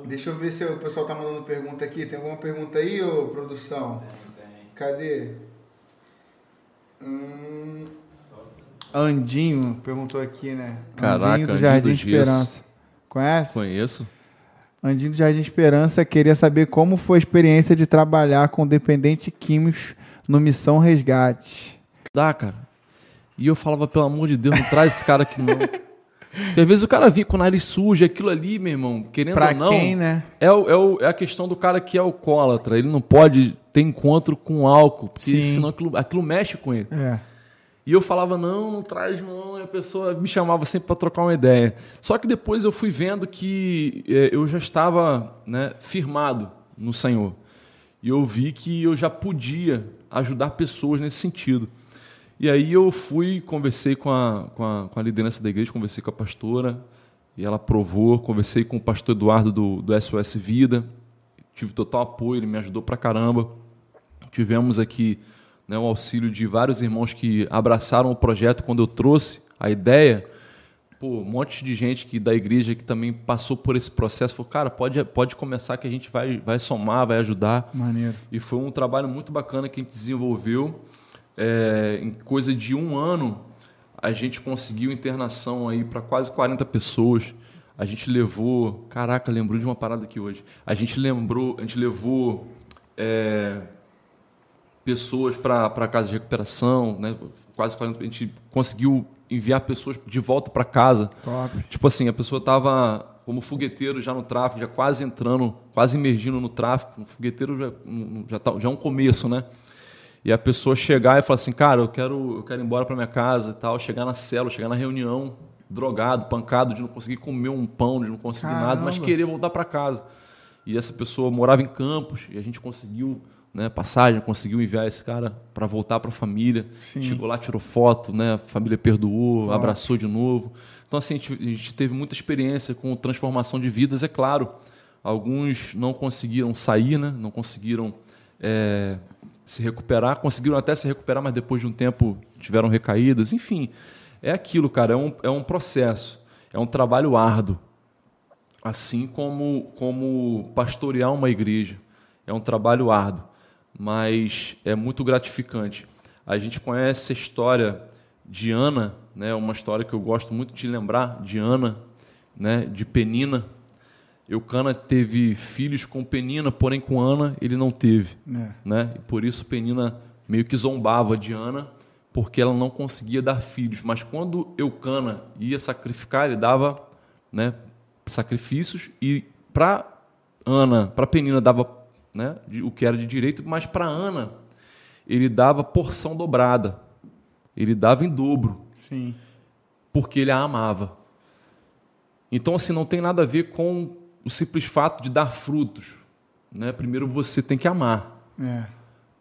Deixa eu ver se o pessoal tá mandando pergunta aqui. Tem alguma pergunta aí, ô produção? Cadê? Hum... Andinho perguntou aqui, né? Caraca, Andinho do Andinho Jardim Dias. Esperança. Conhece? Conheço. Andinho do Jardim Esperança queria saber como foi a experiência de trabalhar com dependentes químicos no Missão Resgate. Dá, cara. E eu falava, pelo amor de Deus, não traz esse cara aqui não. Porque às vezes o cara vinha com o nariz sujo, aquilo ali, meu irmão, querendo Pra ou não. quem, né? É, o- é, o- é a questão do cara que é alcoólatra. Ele não pode ter encontro com álcool, porque Sim. senão aquilo, aquilo mexe com ele. É. E eu falava, não, não traz não. E a pessoa me chamava sempre para trocar uma ideia. Só que depois eu fui vendo que eh, eu já estava né, firmado no Senhor. E eu vi que eu já podia ajudar pessoas nesse sentido. E aí eu fui, conversei com a, com a, com a liderança da igreja, conversei com a pastora, e ela aprovou. Conversei com o pastor Eduardo do, do SOS Vida, tive total apoio, ele me ajudou pra caramba. Tivemos aqui né, o auxílio de vários irmãos que abraçaram o projeto quando eu trouxe a ideia. Pô, um monte de gente que da igreja que também passou por esse processo falou, cara, pode, pode começar que a gente vai, vai somar, vai ajudar. Maneiro. E foi um trabalho muito bacana que a gente desenvolveu. É, em coisa de um ano, a gente conseguiu internação aí para quase 40 pessoas. A gente levou. Caraca, lembrou de uma parada aqui hoje. A gente lembrou, a gente levou é, pessoas para a casa de recuperação, né? Quase 40. A gente conseguiu enviar pessoas de volta para casa. Top. Tipo assim, a pessoa tava como fogueteiro já no tráfico, já quase entrando, quase emergindo no tráfico. O fogueteiro já, já, tá, já é um começo, né? E a pessoa chegar e falar assim, cara, eu quero, eu quero ir embora para minha casa e tal, chegar na cela, chegar na reunião, drogado, pancado, de não conseguir comer um pão, de não conseguir nada, mas Caramba. querer voltar para casa. E essa pessoa morava em Campos e a gente conseguiu né, passagem, conseguiu enviar esse cara para voltar para a família. Sim. Chegou lá, tirou foto, né, a família perdoou, Top. abraçou de novo. Então, assim, a gente, a gente teve muita experiência com transformação de vidas, é claro. Alguns não conseguiram sair, né, não conseguiram é, se recuperar, conseguiram até se recuperar, mas depois de um tempo tiveram recaídas. Enfim, é aquilo, cara, é um, é um processo, é um trabalho árduo. Assim como, como pastorear uma igreja. É um trabalho árduo, mas é muito gratificante. A gente conhece a história de Ana, né, uma história que eu gosto muito de lembrar, de Ana, né, de Penina. Eucana teve filhos com Penina, porém com Ana ele não teve É. né? E por isso Penina meio que zombava de Ana, porque ela não conseguia dar filhos. Mas quando Eucana ia sacrificar, ele dava, né, sacrifícios e para Ana, para Penina dava, né, o que era de direito, mas para Ana ele dava porção dobrada. Ele dava em dobro Sim. porque ele a amava. Então, assim, não tem nada a ver com o simples fato de dar frutos. Né? Primeiro você tem que amar. É.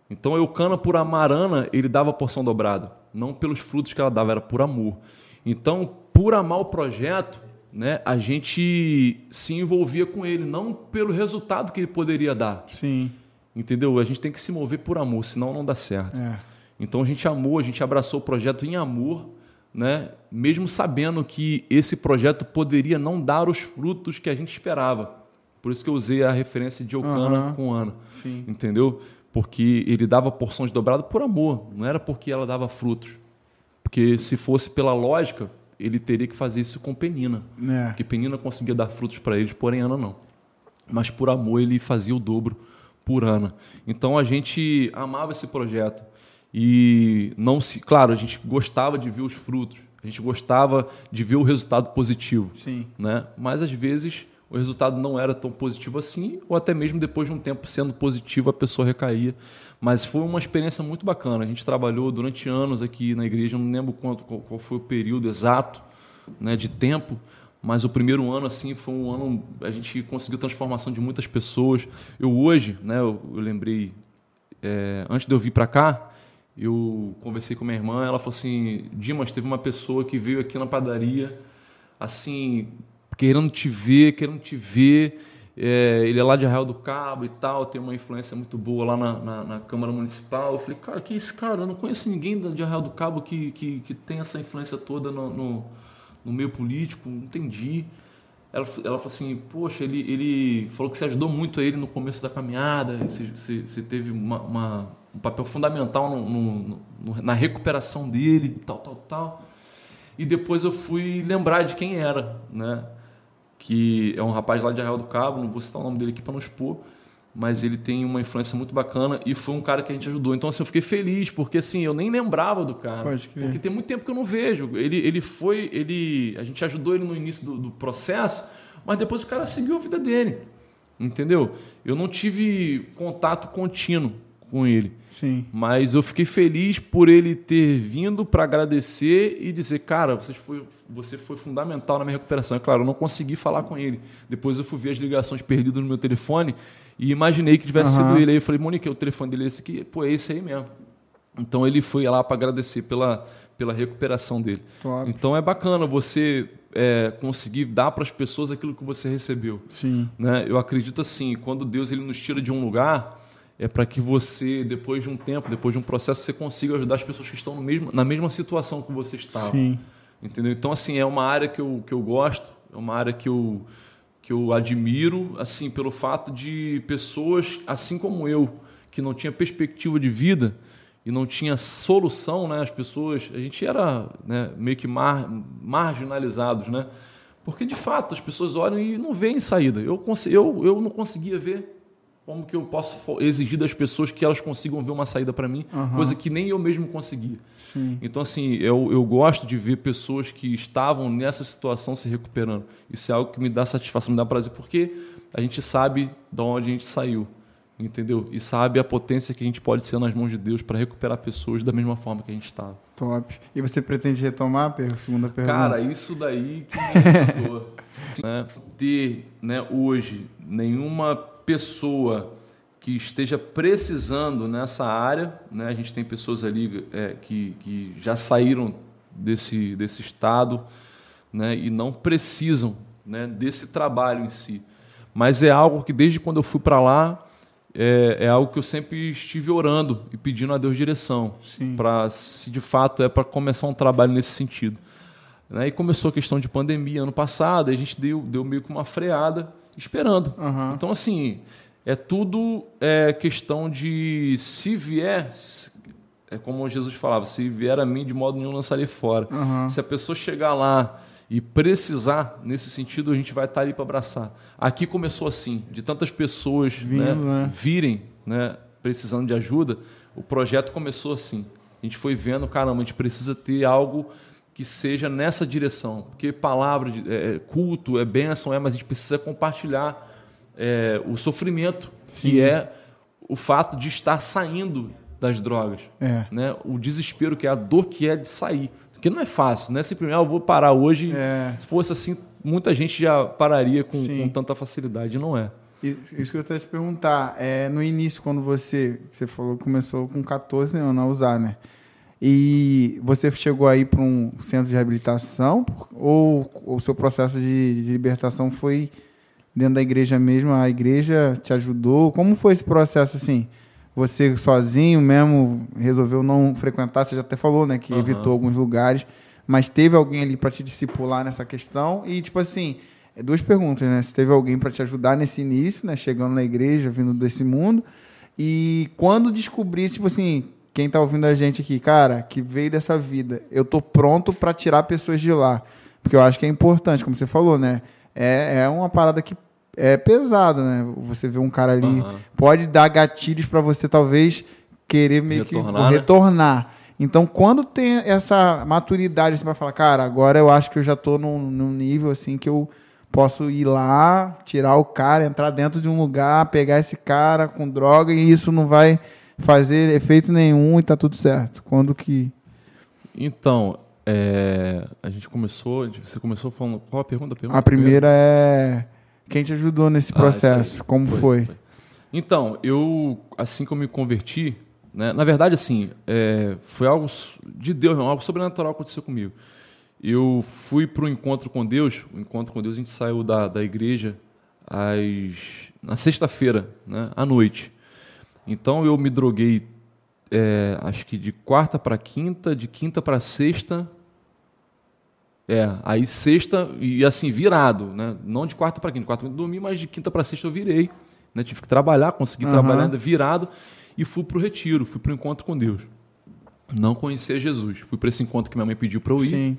Então Eucana, por amar Ana, ele dava porção dobrada. Não pelos frutos que ela dava, era por amor. Então, por amar o projeto, né, a gente se envolvia com ele, não pelo resultado que ele poderia dar. Sim. Entendeu? A gente tem que se mover por amor, senão não dá certo. É. Então a gente amou, a gente abraçou o projeto em amor, né? mesmo sabendo que esse projeto poderia não dar os frutos que a gente esperava. Por isso que eu usei a referência de Eucana Aham. com Ana. Sim. Entendeu? Porque ele dava porções dobradas por amor, não era porque ela dava frutos. Porque se fosse pela lógica, ele teria que fazer isso com Penina. É. Porque Penina conseguia dar frutos para eles, porém Ana não. Mas por amor ele fazia o dobro por Ana. Então a gente amava esse projeto e não se, claro, a gente gostava de ver os frutos, a gente gostava de ver o resultado positivo, Sim. né? Mas às vezes o resultado não era tão positivo assim, ou até mesmo depois de um tempo sendo positivo a pessoa recaía. Mas foi uma experiência muito bacana. A gente trabalhou durante anos aqui na igreja, não lembro quanto, qual, qual foi o período exato né, de tempo, mas o primeiro ano assim foi um ano a gente conseguiu transformação de muitas pessoas. Eu hoje, né, eu, eu lembrei é, antes de eu vir para cá, eu conversei com minha irmã, ela falou assim: Dimas, teve uma pessoa que veio aqui na padaria, assim, querendo te ver, querendo te ver. É, ele é lá de Arraial do Cabo e tal, tem uma influência muito boa lá na, na, na Câmara Municipal. Eu falei, cara, que é esse cara? Eu não conheço ninguém de Arraial do Cabo que, que, que tem essa influência toda no, no, no meio político, não entendi. Ela, ela falou assim, poxa, ele, ele falou que você ajudou muito ele no começo da caminhada, você, você, você teve uma, uma- um papel fundamental no- no- no- na recuperação dele, tal, tal, tal. E depois eu fui lembrar de quem era, né? Que é um rapaz lá de Arraial do Cabo, não vou citar o nome dele aqui para não expor, mas ele tem uma influência muito bacana e foi um cara que a gente ajudou. Então assim, eu fiquei feliz, porque assim, eu nem lembrava do cara. Pode crer. Porque tem muito tempo que eu não vejo. Ele, ele foi, ele, a gente ajudou ele no início do, do processo, mas depois o cara seguiu a vida dele. Entendeu? Eu não tive contato contínuo com ele. Sim. Mas eu fiquei feliz por ele ter vindo para agradecer e dizer, cara, você foi, você foi fundamental na minha recuperação. É claro, eu não consegui falar com ele. Depois eu fui ver as ligações perdidas no meu telefone e imaginei que tivesse Aham. sido ele. Aí eu falei, Monique, o telefone dele é esse aqui? Pô, é esse aí mesmo. Então ele foi lá para agradecer pela, pela recuperação dele. Top. Então é bacana você é, conseguir dar para as pessoas aquilo que você recebeu Sim. né? Eu acredito assim, quando Deus ele nos tira de um lugar, é para que você, depois de um tempo, depois de um processo, você consiga ajudar as pessoas que estão mesmo, na mesma situação que você estava. Sim. Entendeu? Então, assim, é uma área que eu, que eu gosto, é uma área que eu, que eu admiro, assim, pelo fato de pessoas, assim como eu, que não tinha perspectiva de vida e não tinha solução, né? As pessoas, a gente era né, meio que mar, marginalizados, né? Porque, de fato, as pessoas olham e não veem saída. Eu, eu, eu não conseguia ver como que eu posso exigir das pessoas que elas consigam ver uma saída para mim, Aham. coisa que nem eu mesmo conseguia. Sim. Então, assim, eu, eu gosto de ver pessoas que estavam nessa situação se recuperando. Isso é algo que me dá satisfação, me dá prazer, porque a gente sabe de onde a gente saiu, entendeu? E sabe a potência que a gente pode ser nas mãos de Deus para recuperar pessoas da mesma forma que a gente estava. Top. E você pretende retomar, per- segunda pergunta? Cara, isso daí que me *laughs* né? Ter né, hoje nenhuma pessoa que esteja precisando nessa área, né? a gente tem pessoas ali é, que, que já saíram desse, desse estado né? e não precisam né, desse trabalho em si. Mas é algo que desde quando eu fui para lá, é, é algo que eu sempre estive orando e pedindo a Deus direção para se de fato é para começar um trabalho nesse sentido. Né? E começou a questão de pandemia ano passado, a gente deu, deu meio que uma freada esperando. Aham. Então, assim, é tudo é, questão de se vier, é como Jesus falava, se vier a mim, de modo nenhum lançarei fora. Aham. Se a pessoa chegar lá e precisar, nesse sentido, a gente vai estar ali para abraçar. Aqui começou assim, de tantas pessoas Vindo, né, né? virem né, precisando de ajuda, o projeto começou assim. A gente foi vendo, caramba, a gente precisa ter algo que seja nessa direção. Porque palavra, de, é, culto, é bênção, é, mas a gente precisa compartilhar é, o sofrimento, que é o fato de estar saindo das drogas É. né? O desespero que é a dor que é de sair. Porque não é fácil, não é simplesmente, ah, eu vou parar hoje. É. Se fosse assim, muita gente já pararia com, com tanta facilidade, não é. Isso que eu ia te perguntar, é, no início, quando você, você falou começou com 14 anos a usar, né? E você chegou aí para um centro de reabilitação ou o seu processo de, de, libertação foi dentro da igreja mesmo? A igreja te ajudou? Como foi esse processo assim? Você sozinho mesmo resolveu não frequentar? Você já até falou, né, que uhum. evitou alguns lugares, mas teve alguém ali para te discipular nessa questão? E tipo assim, é duas perguntas, né? Se teve alguém para te ajudar nesse início, né, chegando na igreja, vindo desse mundo, e quando descobrir, tipo assim, quem está ouvindo a gente aqui, cara, que veio dessa vida, eu tô pronto para tirar pessoas de lá. Porque eu acho que é importante, como você falou, né? É, é uma parada que é pesada, né? Você vê um cara ali, uhum. pode dar gatilhos para você talvez querer meio retornar, que né? retornar. Então, quando tem essa maturidade, você vai falar, cara, agora eu acho que eu já tô num, num nível assim que eu posso ir lá, tirar o cara, entrar dentro de um lugar, pegar esse cara com droga e isso não vai fazer efeito nenhum e tá tudo certo? Quando que. Então, é, a gente começou. Você começou falando. Qual a pergunta? A, pergunta a primeira é. Quem te ajudou nesse ah, processo? Ah, Como foi, foi? foi? Então, eu, assim que eu me converti, né, na verdade, assim, é, foi algo de Deus, algo sobrenatural aconteceu comigo. Eu fui para o encontro com Deus, o encontro com Deus, a gente saiu da, da igreja às, na sexta-feira, né, à noite. Então eu me droguei, é, acho que de quarta para quinta, de quinta para sexta. É, aí sexta, e assim, virado, né? Não de quarta para quinta, quarta eu dormi, mas de quinta para sexta eu virei. Né? Tive que trabalhar, consegui uhum. trabalhar ainda virado e fui para o retiro, fui para o encontro com Deus. Não conhecia Jesus. Fui para esse encontro que minha mãe pediu para eu ir. Sim.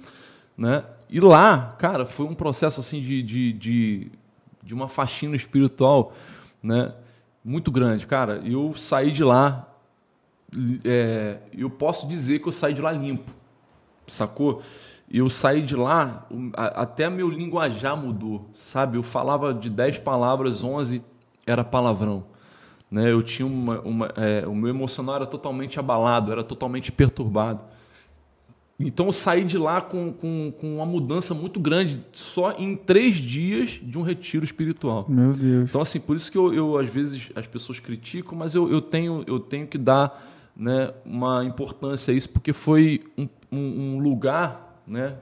Né? E lá, cara, foi um processo assim de, de, de, de uma faxina espiritual, né? Muito grande. Cara, eu saí de lá, é, eu posso dizer que eu saí de lá limpo, sacou? Eu saí de lá, até meu linguajar mudou, sabe? Eu falava de 10 palavras, 11 era palavrão. Né? Eu tinha uma, uma é, o meu emocional era totalmente abalado, era totalmente perturbado. Então eu saí de lá com, com, com uma mudança muito grande, só em três dias de um retiro espiritual. Meu Deus. Então, assim, por isso que eu, eu às vezes as pessoas criticam, mas eu, eu, tenho, eu tenho que dar né, uma importância a isso, porque foi um, um, um lugar né,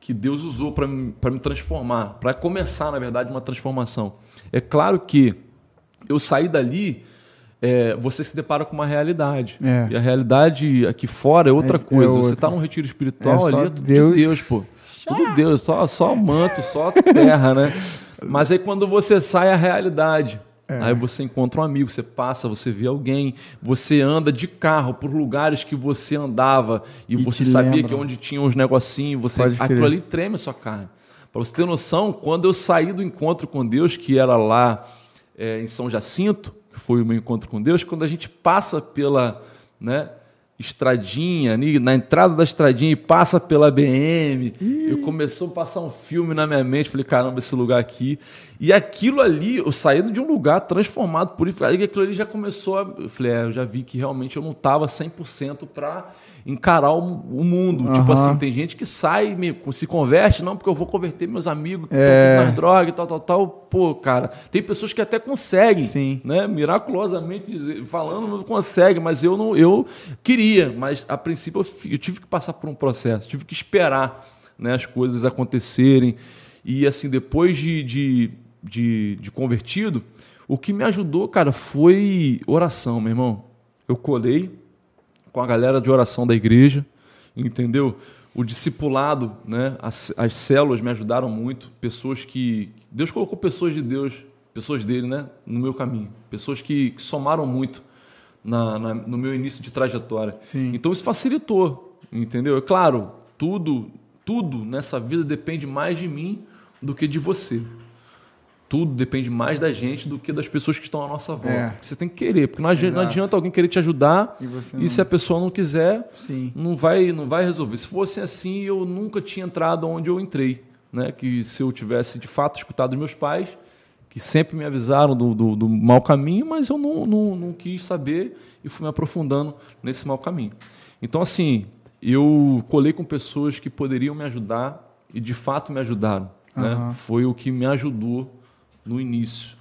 que Deus usou para me transformar, para começar, na verdade, uma transformação. É claro que eu saí dali é, você se depara com uma realidade. É. E a realidade aqui fora é outra é, coisa. É você está num retiro espiritual é ali, é tudo Deus... de Deus, pô. Tudo Deus, só, só manto, só terra, né? Mas aí quando você sai a realidade, é. aí você encontra um amigo, você passa, você vê alguém, você anda de carro por lugares que você andava e, e você sabia lembra. que onde tinha uns negocinhos, você aquilo ali treme a sua carne. Para você ter noção, quando eu saí do encontro com Deus, que era lá é, em São Jacinto, que foi o meu encontro com Deus, quando a gente passa pela né, estradinha, ali, na entrada da estradinha e passa pela BM, Ih. eu começou a passar um filme na minha mente, falei, caramba, esse lugar aqui. E aquilo ali, eu saindo de um lugar transformado por isso, aquilo ali já começou a. Eu falei, é, eu já vi que realmente eu não estava 100% para encarar o, o mundo. Uhum. Tipo assim, tem gente que sai, me, se converte, não, porque eu vou converter meus amigos que é. estão nas drogas e tal, tal, tal. Pô, cara, tem pessoas que até conseguem, Sim. né? Miraculosamente falando, não conseguem, mas eu não, eu queria, mas a princípio eu, eu tive que passar por um processo, tive que esperar né, as coisas acontecerem. E assim, depois de, de, de, de convertido, o que me ajudou, cara, foi oração, meu irmão. Eu colei com a galera de oração da igreja, entendeu? O discipulado, né? As, as células me ajudaram muito. Pessoas que. Deus colocou pessoas de Deus, pessoas dele, né? No meu caminho. Pessoas que, que somaram muito na, na, no meu início de trajetória. Sim. Então isso facilitou, entendeu? É claro, tudo, tudo nessa vida depende mais de mim do que de você tudo depende mais da gente do que das pessoas que estão à nossa volta. É. Você tem que querer, porque não adianta, não adianta, alguém querer te ajudar e, e se a pessoa não quiser, Sim. não vai não vai resolver. Se fosse assim, eu nunca tinha entrado onde eu entrei. Né? Que se eu tivesse de fato escutado os meus pais, que sempre me avisaram do, do, do mau caminho, mas eu não, não, não quis saber e fui me aprofundando nesse mau caminho. Então, assim, eu colei com pessoas que poderiam me ajudar e de fato me ajudaram. né? Aham. Foi o que me ajudou no início.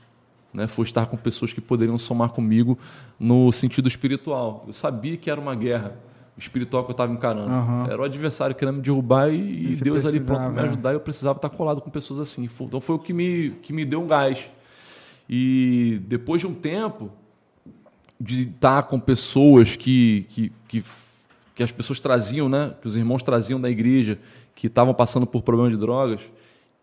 Né? Foi estar com pessoas que poderiam somar comigo no sentido espiritual. Eu sabia que era uma guerra espiritual que eu estava encarando. Aham. Era o adversário querendo me derrubar e, e Deus ali pronto para me é. ajudar. E eu precisava estar colado com pessoas assim. Então foi o que me, que me deu um gás. E depois de um tempo de estar com pessoas que, que, que, que as pessoas traziam, né? que os irmãos traziam da igreja, que estavam passando por problema de drogas,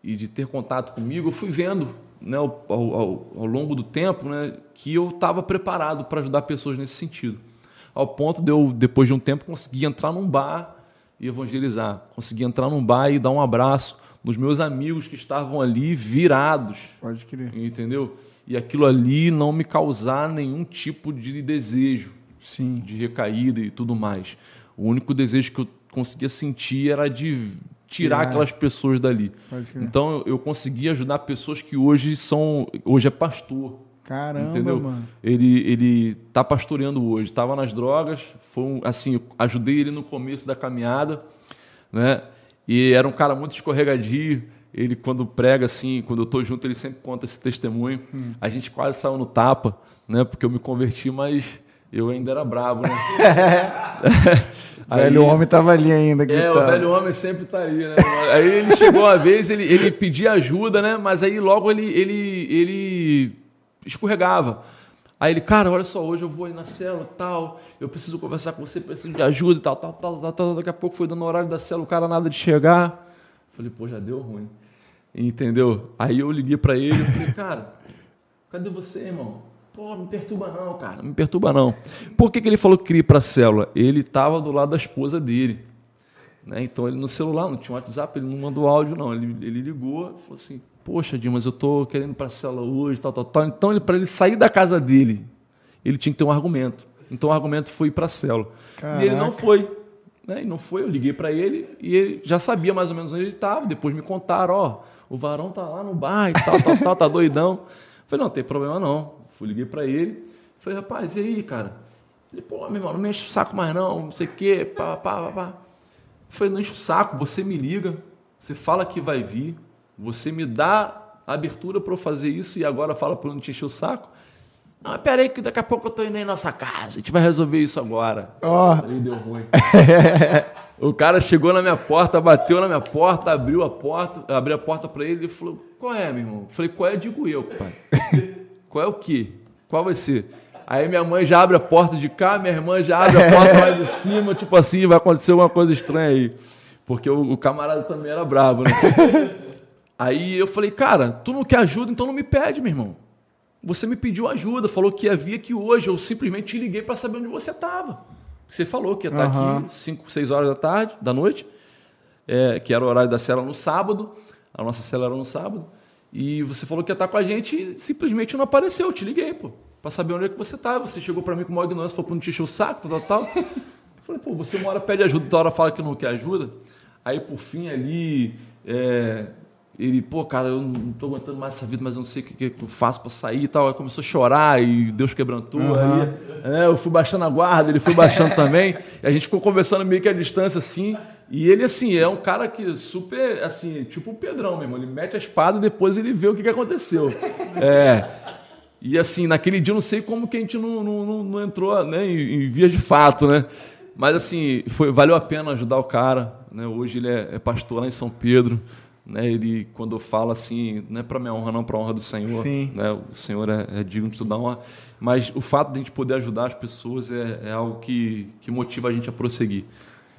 e de ter contato comigo, eu fui vendo né, ao, ao, ao- longo do tempo né, que eu estava preparado para ajudar pessoas nesse sentido. Ao ponto de eu, depois de um tempo, conseguir entrar num bar e evangelizar. Conseguir entrar num bar e dar um abraço nos meus amigos que estavam ali virados Pode crer. entendeu? E aquilo ali não me causar nenhum tipo de desejo Sim. de recaída e tudo mais. O único desejo que eu conseguia sentir era de tirar Tirar. aquelas pessoas dali. Então eu- consegui ajudar pessoas que hoje são hoje é pastor, Caramba, entendeu? mano. Ele ele tá pastoreando hoje, estava nas drogas, foi um, assim, ajudei ele no começo da caminhada, né? E era um cara muito escorregadio. Ele quando prega assim, quando eu tô junto, ele sempre conta esse testemunho. Hum. A gente quase saiu no tapa, né? Porque eu me converti, mas eu ainda era brabo, né? *laughs* Aí- Velho homem tava ali ainda. é, gritando. o velho homem sempre tá ali, né? Aí ele chegou uma vez, ele, ele pedia ajuda, né? Mas aí logo ele, ele, ele escorregava. Aí ele, cara, olha só, hoje eu vou aí na célula e tal, eu preciso conversar com você, preciso de ajuda e tal, tal, tal, tal, tal. Daqui a pouco foi dando o horário da célula, o cara nada de chegar. Falei, pô, já deu ruim. Entendeu? Aí eu liguei pra ele e falei, cara, cadê você, irmão? Pô, não me perturba não, cara, não me perturba não. Por que, que ele falou que queria ir pra célula? Ele tava do lado da esposa dele. Né? Então ele no celular, não tinha WhatsApp, ele não mandou áudio, não. Ele, ele ligou e falou assim: Poxa, Dimas, eu tô querendo ir para a célula hoje, tal, tal, tal. Então, ele, para ele sair da casa dele, ele tinha que ter um argumento. Então o argumento foi ir para a célula. E ele não Caraca. foi. Né? E não foi, eu liguei para ele e ele já sabia mais ou menos onde ele estava. Depois me contaram: Ó, o varão tá lá no bar e tal, tal, tal, tá doidão. Eu falei: Não, tem problema não. Fui, liguei para ele. Falei: Rapaz, e aí, cara? Ele, pô, meu irmão, não me enche o saco mais não, não sei o quê, pá, pá, pá, pá. Eu falei, não enche o saco, você me liga, você fala que vai vir, você me dá a abertura para eu fazer isso e agora fala para eu não te encher o saco. Não, mas peraí que daqui a pouco eu tô indo aí na nossa casa, a gente vai resolver isso agora. Ó. Aí deu ruim. *laughs* o cara chegou na minha porta, bateu na minha porta, abriu a porta, abri a porta para ele e falou, qual é, meu irmão? Eu falei, qual é? Digo eu, pai. *laughs* qual é o quê? Qual vai ser? Aí minha mãe já abre a porta de cá, minha irmã já abre a porta lá de cima, tipo assim, vai acontecer alguma coisa estranha aí. Porque o, o camarada também era bravo, né? *laughs* Aí eu falei, cara, tu não quer ajuda, então não me pede, meu irmão. Você me pediu ajuda, falou que ia vir aqui hoje, eu simplesmente te liguei para saber onde você estava. Você falou que ia estar Aham. aqui 5, 6 horas da tarde, da noite, é, que era o horário da cela no sábado, a nossa cela era no sábado, e você falou que ia estar com a gente e simplesmente não apareceu, eu te liguei, pô, para saber onde é que você tá. Você chegou para mim com uma ignorância, falou para não te encher o saco, tal, tal, tal. Eu falei, pô, você uma hora pede ajuda, outra hora fala que não quer ajuda. Aí, por fim, ali, é, ele, pô, cara, eu não tô aguentando mais essa vida, mas eu não sei o que, que eu faço para sair e tal. Aí começou a chorar e Deus quebrantou. Aham. Aí, é, eu fui baixando a guarda, ele foi baixando também. E a gente ficou conversando meio que à distância, assim. E ele, assim, é um cara que super, assim, tipo o Pedrão mesmo. Ele mete a espada e depois ele vê o que, que aconteceu. *laughs* É. E assim, naquele dia eu não sei como que a gente não, não, não- não entrou né, em, em vias de fato, né? Mas assim, foi, valeu a pena ajudar o cara. Né? Hoje ele é, é pastor lá em São Pedro. Né? Ele, quando fala assim, não é para minha honra, não, para a honra do Senhor. Sim. Né? O Senhor é, é digno de tudo dar honra. Mas o fato de a gente poder ajudar as pessoas é, é algo que, que motiva a gente a prosseguir.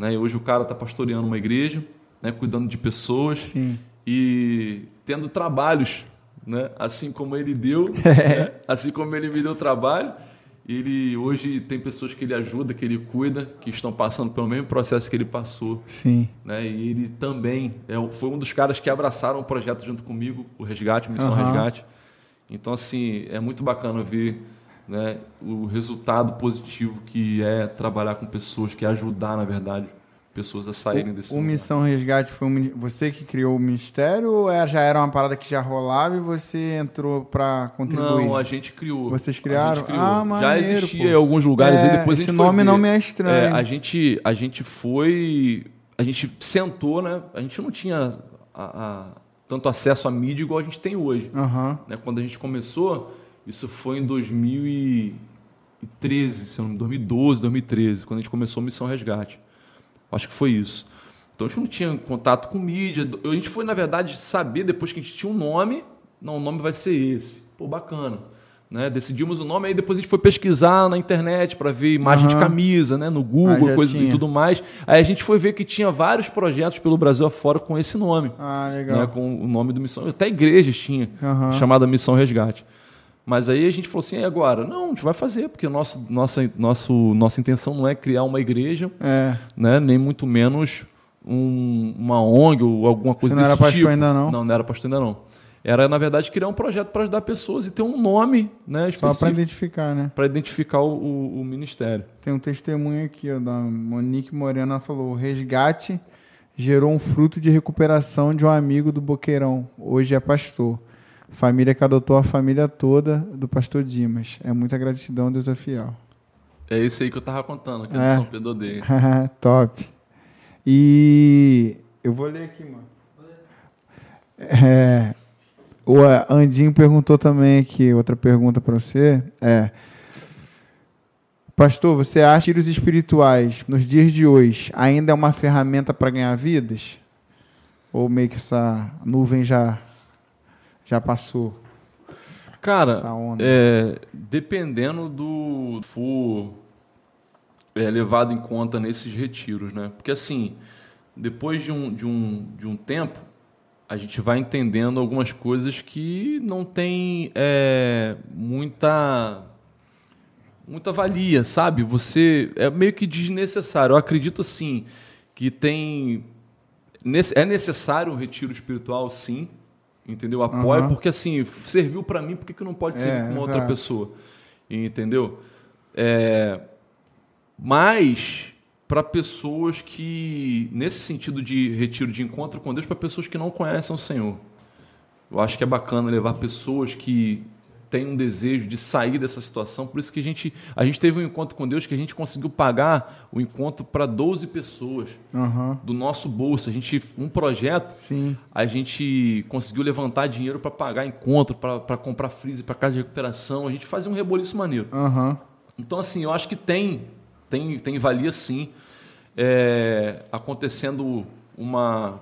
Né? E hoje o cara está pastoreando uma igreja, né? cuidando de pessoas Sim. e tendo trabalhos, né? Assim como ele deu, *laughs* né? assim como ele me deu trabalho, ele hoje tem pessoas que ele ajuda, que ele cuida, que estão passando pelo mesmo processo que ele passou, Sim. né? E ele também é, foi um dos caras que abraçaram o projeto junto comigo, o Resgate, Missão Aham. Resgate. Então assim é muito bacana ver, né? O resultado positivo que é trabalhar com pessoas, que é ajudar, na verdade, pessoas a saírem desse O lugar. Missão Resgate foi um você que criou o ministério ou é- já era uma parada que já rolava e você entrou pra contribuir? Não, a gente criou. Vocês criaram? criou. Ah, Já maneiro, existia pô. em alguns lugares É, e depois esse nome não me é estranho. É, a gente a gente foi, a gente sentou, né? A gente não tinha a, a- tanto acesso à mídia igual a gente tem hoje. Aham. Né? Quando a gente começou, isso foi em 2013, se não me engano, 2012, 2013, quando a gente começou a Missão Resgate. Acho que foi isso. Então a gente não tinha contato com mídia. A gente foi, na verdade, saber depois que a gente tinha um nome. Não, o nome vai ser esse. Pô, bacana. Né? Decidimos o nome, aí depois a gente foi pesquisar na internet para ver imagem de Aham. camisa, né? no Ah, Google, já coisa e tudo mais. Aí a gente foi ver que tinha vários projetos pelo Brasil afora com esse nome Ah, legal. né, com o nome do Missão. Até igrejas tinha, Aham. chamada Missão Resgate. Mas aí a gente falou assim, e agora? Não, a gente vai fazer, porque nosso, nossa, nosso, nossa intenção não é criar uma igreja, É. né, nem muito menos um- uma ONG ou alguma coisa Você não desse era pastor tipo. ainda não? Não, não era pastor ainda não. Era, na verdade, criar um projeto para ajudar pessoas e ter um nome né, Só para específico identificar, né? para identificar o, o- o ministério. Tem um testemunho aqui, ó, da Monique Morena, falou: o resgate gerou um fruto de recuperação de um amigo do Boqueirão. Hoje é pastor. Família que adotou a família toda do pastor Dimas. É muita gratidão, Deus é fiel. É esse aí que eu tava contando, que é, É. São Pedro Odeia. *laughs* Top. E eu vou ler aqui, mano. É, o Andinho perguntou também aqui, outra pergunta para você. É, Pastor, você acha que tiros espirituais nos dias de hoje ainda é uma ferramenta para ganhar vidas? Ou meio que essa nuvem já já passou Cara, essa onda? É, dependendo do for é, levado em conta nesses retiros, né? Porque assim, depois de um, de um, de um tempo, a gente vai entendendo algumas coisas que não tem é, muita muita valia, sabe? Você é meio que desnecessário. Eu acredito assim que tem é necessário um retiro espiritual, sim. Entendeu? Apoio, Aham. porque assim, serviu para mim, por que, que não pode servir É, para uma outra exato. pessoa? Entendeu? É, mas para pessoas que, nesse sentido de retiro de encontro com Deus, para pessoas que não conhecem o Senhor. Eu acho que é bacana levar pessoas que têm um desejo de sair dessa situação. Por isso que a gente, a gente teve um encontro com Deus que a gente conseguiu pagar o encontro para 12 pessoas Aham. do nosso bolso. A gente, um projeto, Sim. a gente conseguiu levantar dinheiro para pagar encontro, para comprar freezer, para casa de recuperação. A gente fazia um reboliço maneiro. Aham. Então, assim, eu acho que tem, tem, tem valia sim, é, acontecendo uma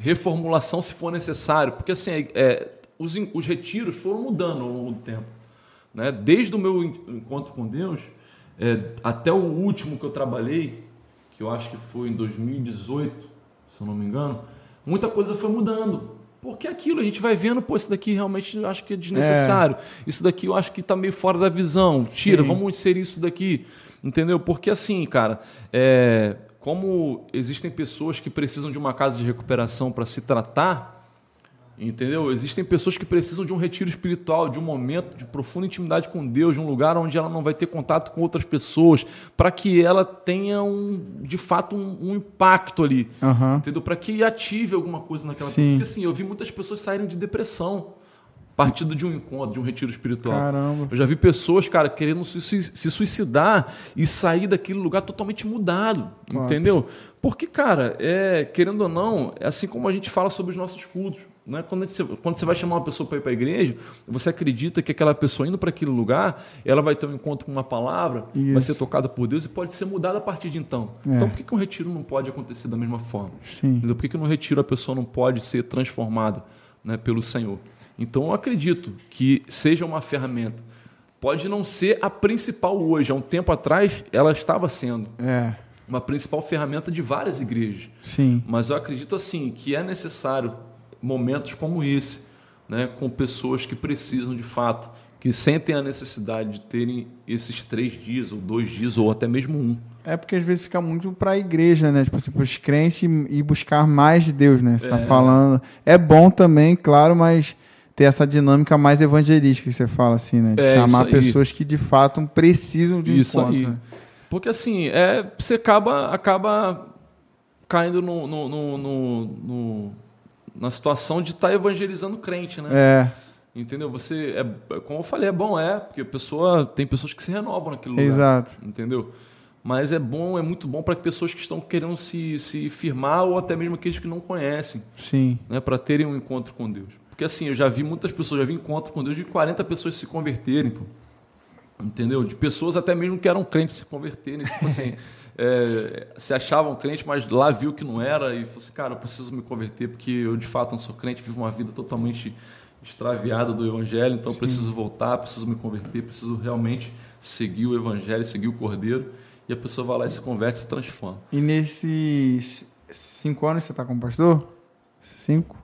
reformulação se for necessário, porque assim, é, é, os, os retiros foram mudando ao longo do tempo. Né? Desde o meu en- encontro com Deus é, até o último que eu trabalhei, que eu acho que foi em 2018, se eu não me engano, muita coisa foi mudando. Porque é aquilo, a gente vai vendo, pô, isso daqui realmente eu acho que é desnecessário. Isso daqui eu acho que está meio fora da visão. Tira, Sim. vamos inserir isso daqui. Entendeu? Porque assim, cara, é, como existem pessoas que precisam de uma casa de recuperação para se tratar, Entendeu? Existem pessoas que precisam de um retiro espiritual, de um momento de profunda intimidade com Deus, de um lugar onde ela não vai ter contato com outras pessoas, para que ela tenha um, de fato um, um impacto ali, Aham. entendeu? Para que ative alguma coisa naquela Sim. Porque assim, eu vi muitas pessoas saírem de depressão partindo de um encontro, de um retiro espiritual. Caramba. Eu já vi pessoas, cara, querendo se sui- se suicidar e sair daquele lugar totalmente mudado, entendeu? Porque, cara, é, querendo ou não, é assim como a gente fala sobre os nossos cultos. Né? Quando, gente- quando você vai chamar uma pessoa para ir para a igreja, você acredita que aquela pessoa indo para aquele lugar, ela vai ter um encontro com uma palavra, vai Isso. ser tocada por Deus e pode ser mudada a partir de então. É. Então, por que, que um retiro não pode acontecer da mesma forma? Por que, que no retiro a pessoa não pode ser transformada né, pelo Senhor? Então eu acredito que seja uma ferramenta. Pode não ser a principal hoje. Há um tempo atrás ela estava sendo É. uma principal ferramenta de várias igrejas. Sim. Mas eu acredito assim que é necessário momentos como esse, né, com pessoas que precisam de fato, que sentem a necessidade de terem esses três dias, ou dois dias, ou até mesmo um. É porque às vezes fica muito pra igreja, né? Tipo assim, pros crentes e buscar mais de Deus, né? Você tá É. falando. É bom também, claro, mas ter essa dinâmica mais evangelística que você fala, assim, né? De É, chamar pessoas que de fato precisam de um Isso encontro. aí. né? Porque assim, é, você acaba, acaba caindo no- no- no- no- na situação de estar evangelizando crente, né? É, Entendeu? Você, é, como eu falei, é bom, é, porque a pessoa, tem pessoas que se renovam naquele lugar. exato. Entendeu? mas é bom, é muito bom para pessoas que estão querendo se, se firmar ou até mesmo aqueles que não conhecem, Sim. né, para terem um encontro com Deus. Porque assim, eu já vi muitas pessoas, já vi encontro com Deus de 40 pessoas se converterem, pô. entendeu? De pessoas até mesmo que eram crentes se converterem, tipo assim, *laughs* é, se achavam crentes, mas lá viu que não era e falou assim, cara, eu preciso me converter porque eu de fato não sou crente, vivo uma vida totalmente extraviada do evangelho, então eu preciso voltar, preciso me converter, preciso realmente seguir o evangelho, seguir o cordeiro e a pessoa vai lá e se converte, se transforma. E nesses cinco anos você tá como pastor? Cinco?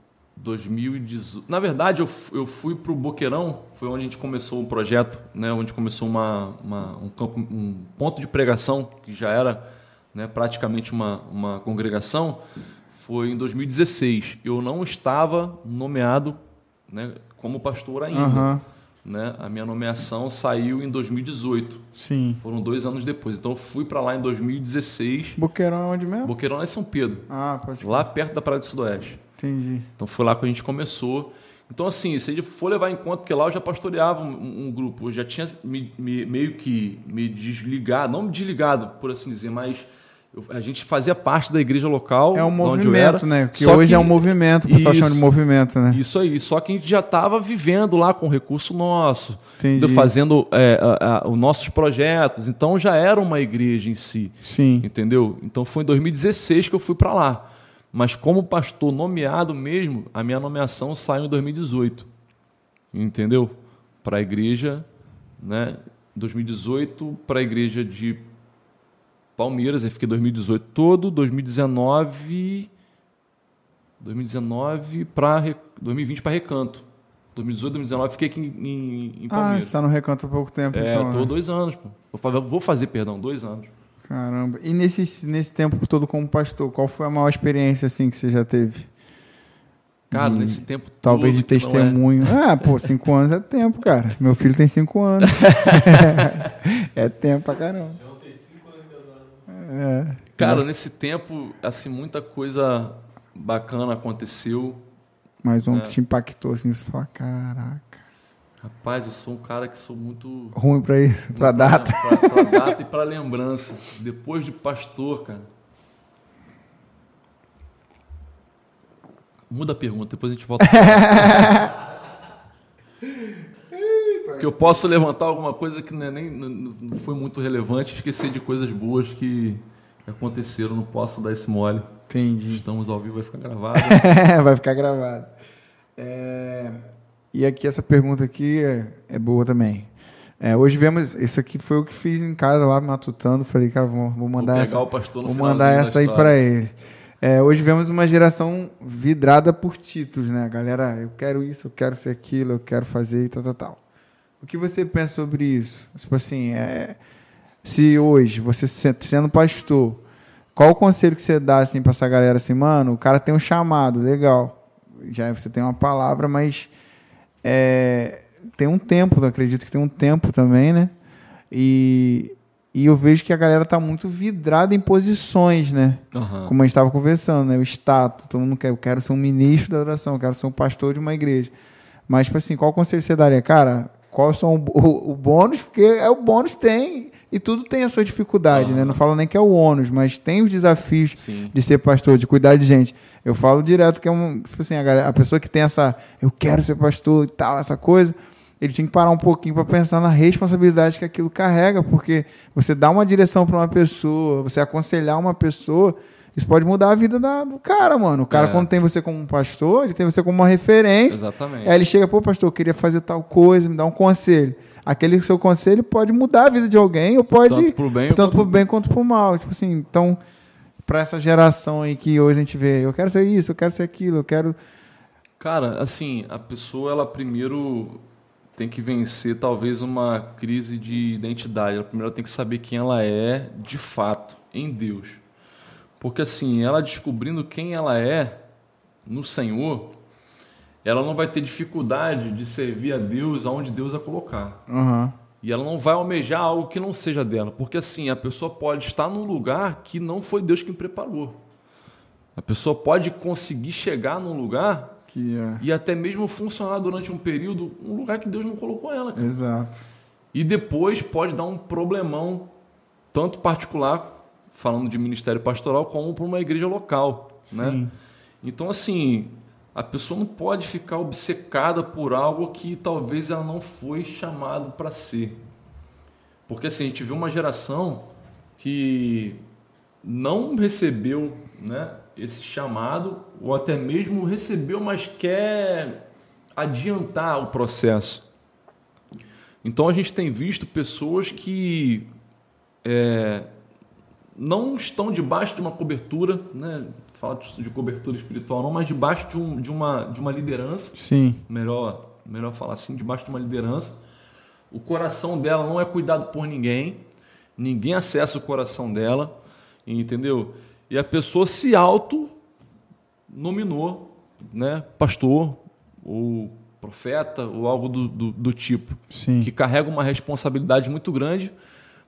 2018. Na verdade, eu, eu fui para o Boqueirão, foi onde a gente começou um projeto, né, onde começou uma, uma- um, campo, um ponto de pregação, que já era né, praticamente uma, uma congregação, foi em 2016. Eu não estava nomeado né, como pastor ainda. Aham. Né? A minha nomeação saiu em 2018. Sim. Foram dois anos depois. Então eu fui para lá em 2016. Boqueirão é onde mesmo? Boqueirão é São Pedro, Ah, pode lá perto da Praia do Sudoeste. Entendi. Então foi lá que a gente começou. Então, assim, se gente for levar em conta, porque lá eu já pastoreava um, um grupo, eu já tinha me- me- meio que me desligado, não me desligado, por assim dizer, mas eu- a gente fazia parte da igreja local. É um eu era, movimento, né? Que hoje que- é um movimento, o pessoal chama de Isso. movimento, né? Isso aí, só que a gente já estava vivendo lá com recurso nosso, Entendi. fazendo é, a- a- os nossos projetos, então já era uma igreja em si. Sim. Entendeu? Então foi em 2016 que eu fui para lá. Mas como pastor nomeado mesmo, a minha nomeação saiu em 2018. Entendeu? Para a igreja, né? 2018 para a igreja de Palmeiras, eu fiquei 2018 todo, 2019 2019 para 2020 para Recanto. 2018, 2019 fiquei aqui em, em, Ah, Palmeiras. você tá no recanto há pouco tempo, é, então. tô né? dois anos, pô. Vou fazer, vou fazer, perdão, dois anos. Caramba. E nesse, nesse tempo todo como pastor, qual foi a maior experiência assim que você já teve? Cara, De- nesse tempo Talvez de é- testemunho. *laughs* Ah, pô, cinco anos é tempo, cara. Meu filho tem cinco anos. *laughs* é tempo pra caramba. É. Cara, Nossa, nesse tempo, assim, muita coisa bacana aconteceu. mais um é. que te impactou assim, você fala, caraca. Rapaz, eu sou um cara que sou muito. Ruim pra isso, pra data. *laughs* Pra, pra data e pra lembrança. Depois de pastor, cara. Muda a pergunta, depois a gente volta. Porque eu posso levantar alguma coisa que não, é nem, não foi muito relevante, esquecer de coisas boas que aconteceram, não posso dar esse mole. Entendi. Estamos ao vivo, vai ficar gravado. *laughs* Vai ficar gravado. É, E aqui essa pergunta aqui é, é boa também. É, hoje vemos, isso aqui foi o que fiz em casa lá matutando, falei, cara, vou, vou mandar Vou essa, vou mandar da essa aí para ele. É, hoje vemos uma geração vidrada por títulos, né? Galera, eu quero isso, eu quero ser aquilo, eu quero fazer e tal, tal, tal. O que você pensa sobre isso? Tipo assim, é, se hoje você se- sendo pastor, qual o conselho que você dá assim para essa galera assim, mano, o cara tem um chamado, legal. Já você tem uma palavra, mas é, tem um tempo, eu acredito que tem um tempo também, né? E, e eu vejo que a galera tá muito vidrada em posições, né? Aham. Como a gente estava conversando, né? O status, todo mundo quer, eu quero ser um ministro da oração, eu quero ser um pastor de uma igreja. Mas, tipo assim, qual conselho você daria? Cara, qual são o, o, o bônus? Porque é o bônus tem, e tudo tem a sua dificuldade, né? Aham. Não falo nem que é o ônus, mas tem os desafios Sim. de ser pastor, de cuidar de gente. Eu falo direto que é um, tipo assim, a, galera- a pessoa que tem essa, eu quero ser pastor e tal, essa coisa, ele tinha que parar um pouquinho para pensar na responsabilidade que aquilo carrega, porque você dá uma direção para uma pessoa, você aconselhar uma pessoa, isso pode mudar a vida da- do cara, mano. O cara, É. quando tem você como pastor, ele tem você como uma referência. Exatamente. Aí ele chega, pô, pastor, eu queria fazer tal coisa, me dá um conselho. Aquele seu conselho pode mudar a vida de alguém, ou pode Tanto pro bem tanto quanto pro bem quanto pro mal. Tipo assim, então, para essa geração aí que hoje a gente vê, eu quero ser isso, eu quero ser aquilo, eu quero. Cara, assim, a pessoa ela primeiro tem que vencer talvez uma crise de identidade. Ela primeiro tem que saber quem ela é de fato em Deus. Porque assim, ela descobrindo quem ela é no Senhor, ela não vai ter dificuldade de servir a Deus aonde Deus a colocar. Aham. E ela não vai almejar algo que não seja dela. Porque assim, a pessoa pode estar num lugar que não foi Deus quem preparou. A pessoa pode conseguir chegar num lugar Que é. e até mesmo funcionar durante um período um lugar que Deus não colocou ela. cara. Exato. E depois pode dar um problemão tanto particular, falando de ministério pastoral, como para uma igreja local. Né? Sim. Então, assim, a pessoa não pode ficar obcecada por algo que talvez ela não foi chamado para ser. Porque assim, a gente viu uma geração que não recebeu né, esse chamado, ou até mesmo recebeu, mas quer adiantar o processo. Então a gente tem visto pessoas que é, não estão debaixo de uma cobertura, né? Fala de cobertura espiritual não, mas debaixo de, um, de, uma, de uma liderança. Sim. Melhor, melhor falar assim, debaixo de uma liderança. O coração dela não é cuidado por ninguém, ninguém acessa o coração dela, entendeu? E a pessoa se auto nominou, né, pastor ou profeta ou algo do, do, do tipo, Sim. que carrega uma responsabilidade muito grande,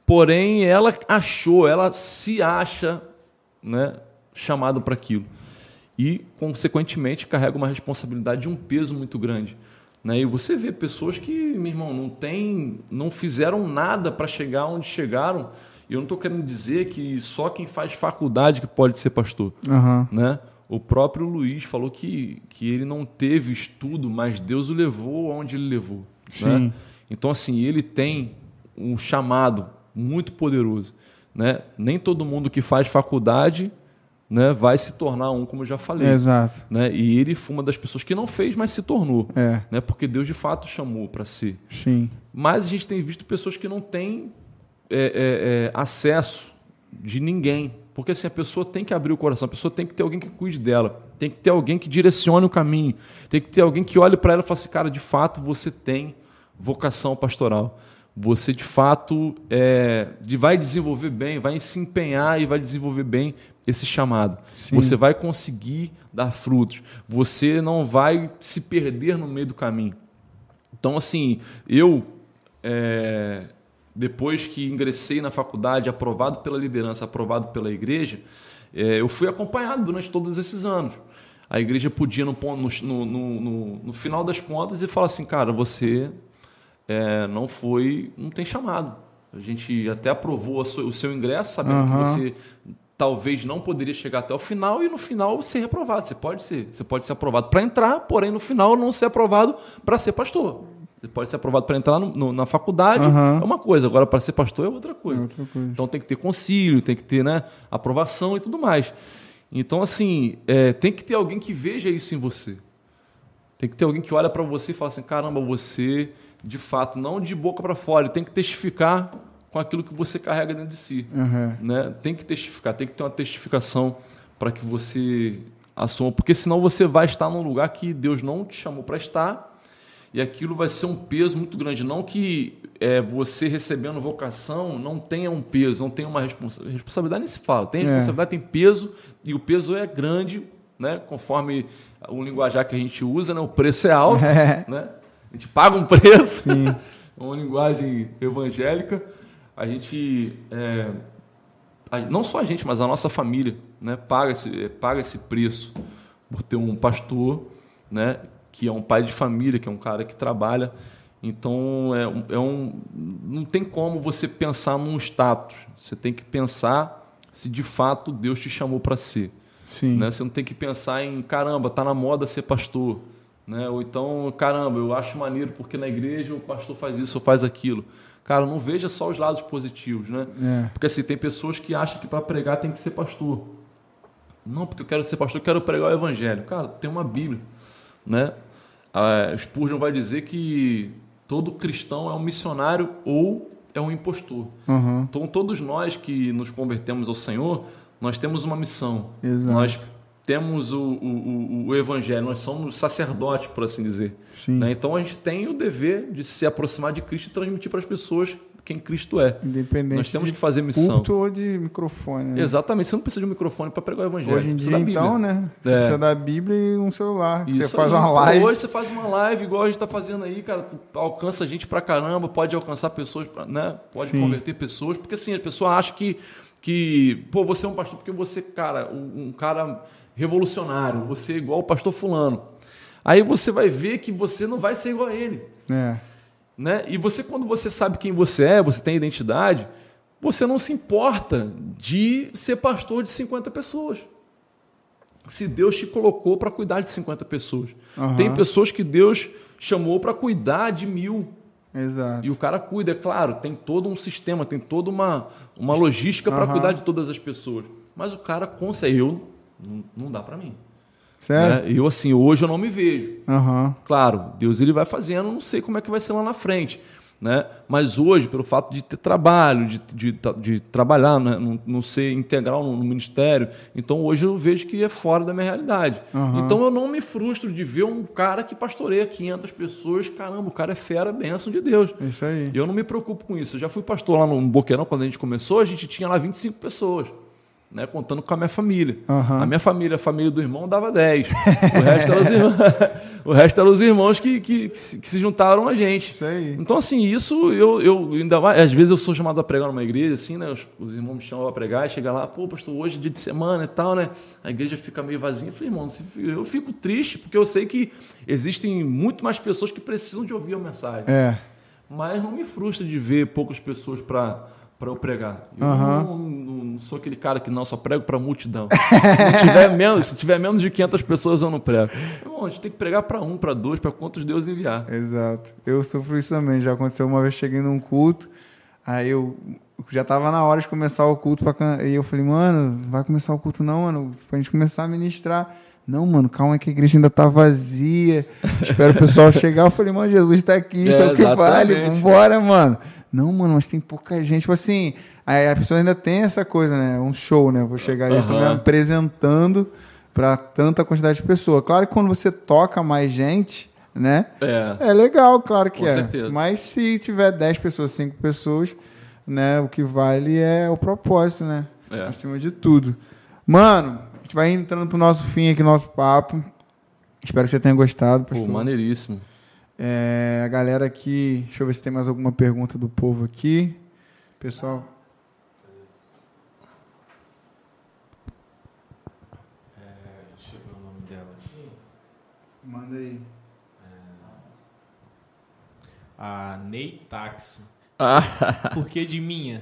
porém ela achou, ela se acha, né, chamado para aquilo e consequentemente carrega uma responsabilidade de um peso muito grande. Né? E você vê pessoas que, meu irmão, não tem, não fizeram nada para chegar onde chegaram. E eu não estou querendo dizer que só quem faz faculdade que pode ser pastor. Aham. Né? O próprio Luiz falou que, que ele não teve estudo, mas Deus o levou aonde ele levou. Né? Sim. Então, assim, ele tem um chamado muito poderoso. Né? Nem todo mundo que faz faculdade né, vai se tornar um, como eu já falei. Exato. Né? E ele foi uma das pessoas que não fez, mas se tornou. É. Né? Porque Deus de fato chamou para ser. Sim. Mas a gente tem visto pessoas que não têm é, é, é, acesso de ninguém. Porque assim, a pessoa tem que abrir o coração, a pessoa tem que ter alguém que cuide dela, tem que ter alguém que direcione o caminho, tem que ter alguém que olhe para ela e fale assim, cara, de fato você tem vocação pastoral. Você de fato é, vai desenvolver bem, vai se empenhar e vai desenvolver bem esse chamado. Sim. Você vai conseguir dar frutos. Você não vai se perder no meio do caminho. Então, assim, eu, é, depois que ingressei na faculdade, aprovado pela liderança, aprovado pela igreja, é, eu fui acompanhado durante todos esses anos. A igreja podia, no, no, no- no final das contas, e falar assim, cara, você é, não foi, não tem chamado. A gente até aprovou sua- o seu ingresso, sabendo que Aham. você talvez não poderia chegar até o final e no final ser reprovado. Você pode ser, você pode ser aprovado para entrar, porém no final não ser aprovado para ser pastor. Você pode ser aprovado para entrar no- no- na faculdade, Aham. é uma coisa, agora para ser pastor é outra coisa. É outra coisa. Então tem que ter concílio, tem que ter né, aprovação e tudo mais. Então, assim, é, tem que ter alguém que veja isso em você. Tem que ter alguém que olha para você e fala assim: caramba, você, de fato, não de boca para fora, ele tem que testificar com aquilo que você carrega dentro de si. Aham. Né? Tem que testificar, tem que ter uma testificação para que você assuma, porque senão você vai estar num lugar que Deus não te chamou para estar e aquilo vai ser um peso muito grande. Não que é, você recebendo vocação não tenha um peso, não tenha uma responsa responsabilidade, nem se fala. Tem É. responsabilidade, tem peso e o peso é grande, né? conforme o linguajar que a gente usa, né? o preço é alto. *laughs* É. Né? A gente paga um preço, *laughs* é uma linguagem evangélica. A gente, é, a- não só a gente, mas a nossa família, né, paga esse, paga esse preço por ter um pastor, né, que é um pai de família, que é um cara que trabalha. Então, é, um- é um, não tem como você pensar num status. Você tem que pensar se de fato Deus te chamou para ser. Sim. Né? Você não tem que pensar em caramba, tá na moda ser pastor, né? Ou então, caramba, eu acho maneiro porque na igreja o pastor faz isso ou faz aquilo. Cara, não veja só os lados positivos, né? É. Porque assim, tem pessoas que acham que para pregar tem que ser pastor. Não, porque eu quero ser pastor, eu quero pregar o evangelho. Cara, tem uma Bíblia, né? A Spurgeon vai dizer que todo cristão é um missionário ou é um impostor. Aham. Então, todos nós que nos convertemos ao Senhor, nós temos uma missão. Exato. Nós temos o, o, o- Evangelho, nós somos sacerdotes, por assim dizer. Né? Então, a gente tem o dever de se aproximar de Cristo e transmitir para as pessoas quem Cristo é. Independente Nós temos que fazer missão. ou de microfone. né? Exatamente, você não precisa de um microfone para pregar o Evangelho. Hoje em você dia, precisa da então, né? Você É. precisa da Bíblia e um celular. você Isso faz aí. uma live. Hoje você faz uma live igual a gente está fazendo aí, cara. Tu alcança gente pra caramba, pode alcançar pessoas, pra- né? Pode Sim. converter pessoas. Porque assim, a pessoa acha que, que pô, você é um pastor porque você, cara, um cara revolucionário, você é igual o pastor fulano. Aí você vai ver que você não vai ser igual a ele. É. Né? E você, quando você sabe quem você é, você tem identidade, você não se importa de ser pastor de 50 pessoas. Se Deus te colocou para cuidar de 50 pessoas. Aham. Tem pessoas que Deus chamou para cuidar de mil. Exato. E o cara cuida, é claro, tem todo um sistema, tem toda uma, uma logística para cuidar de todas as pessoas. Mas o cara consegue. Eu, não, não dá para mim. Sério? né? Eu, assim, hoje eu não me vejo. Aham. Claro, Deus ele vai fazendo, não sei como é que vai ser lá na frente. Né? Mas hoje, pelo fato de ter trabalho, de, de, de trabalhar, né? não, não ser integral no, no ministério, então hoje eu vejo que é fora da minha realidade. Aham. Então eu não me frustro de ver um cara que pastoreia 500 pessoas, caramba, o cara é fera, bênção de Deus. Isso aí. Eu não me preocupo com isso. Eu já fui pastor lá no Boqueirão, quando a gente começou, a gente tinha lá 25 pessoas. Né, contando com a minha família. Aham. A minha família, a família do irmão, dava 10. O resto eram os irmãos, *laughs* o resto eram os irmãos que, que, que se- que se juntaram a gente. Então, assim, isso eu, eu ainda mais. Às vezes eu sou chamado a pregar numa igreja, assim, né? Os, os irmãos me chamam a pregar e chega lá, pô, pastor, hoje é dia de semana e tal, né? A igreja fica meio vazia. Eu falei, irmão, eu fico triste, porque eu sei que existem muito mais pessoas que precisam de ouvir a mensagem É. mas não me frustra de ver poucas pessoas para eu pregar. Eu Aham. não, não- não sou aquele cara que não só prego para multidão. *laughs* se, tiver menos, se tiver menos de 500 pessoas, eu não prego. Irmão, a gente tem que pregar para um, para dois, para quantos Deus enviar. Exato. Eu sofro isso também. Já aconteceu uma vez, cheguei num culto, aí eu já tava na hora de começar o culto, pra, can- e eu falei, mano, vai começar o culto não, mano, pra gente começar a ministrar. Não, mano, calma que a igreja ainda tá vazia. Espero o pessoal *laughs* chegar. Eu falei, mano, Jesus tá aqui, isso é, É, o que vale. exatamente. Vambora, mano. Não, mano, mas tem pouca gente. Tipo assim, aí a pessoa ainda tem essa coisa, né? Um show, né? Vou chegar ali, tô me apresentando pra tanta quantidade de pessoas. Claro que quando você toca mais gente, né? É. É legal, claro que Com é. certeza. Mas se tiver 10 pessoas, 5 pessoas, né, o que vale é o propósito, né? É. Acima de tudo. Mano, a gente vai entrando pro nosso fim aqui, nosso papo. Espero que você tenha gostado. Pô, pastor. maneiríssimo. É, a galera aqui, deixa eu ver se tem mais alguma pergunta do povo aqui. Pessoal, Deixa eu ver o nome dela aqui. manda aí. A Ney Táxi. Ah, Por que de minha?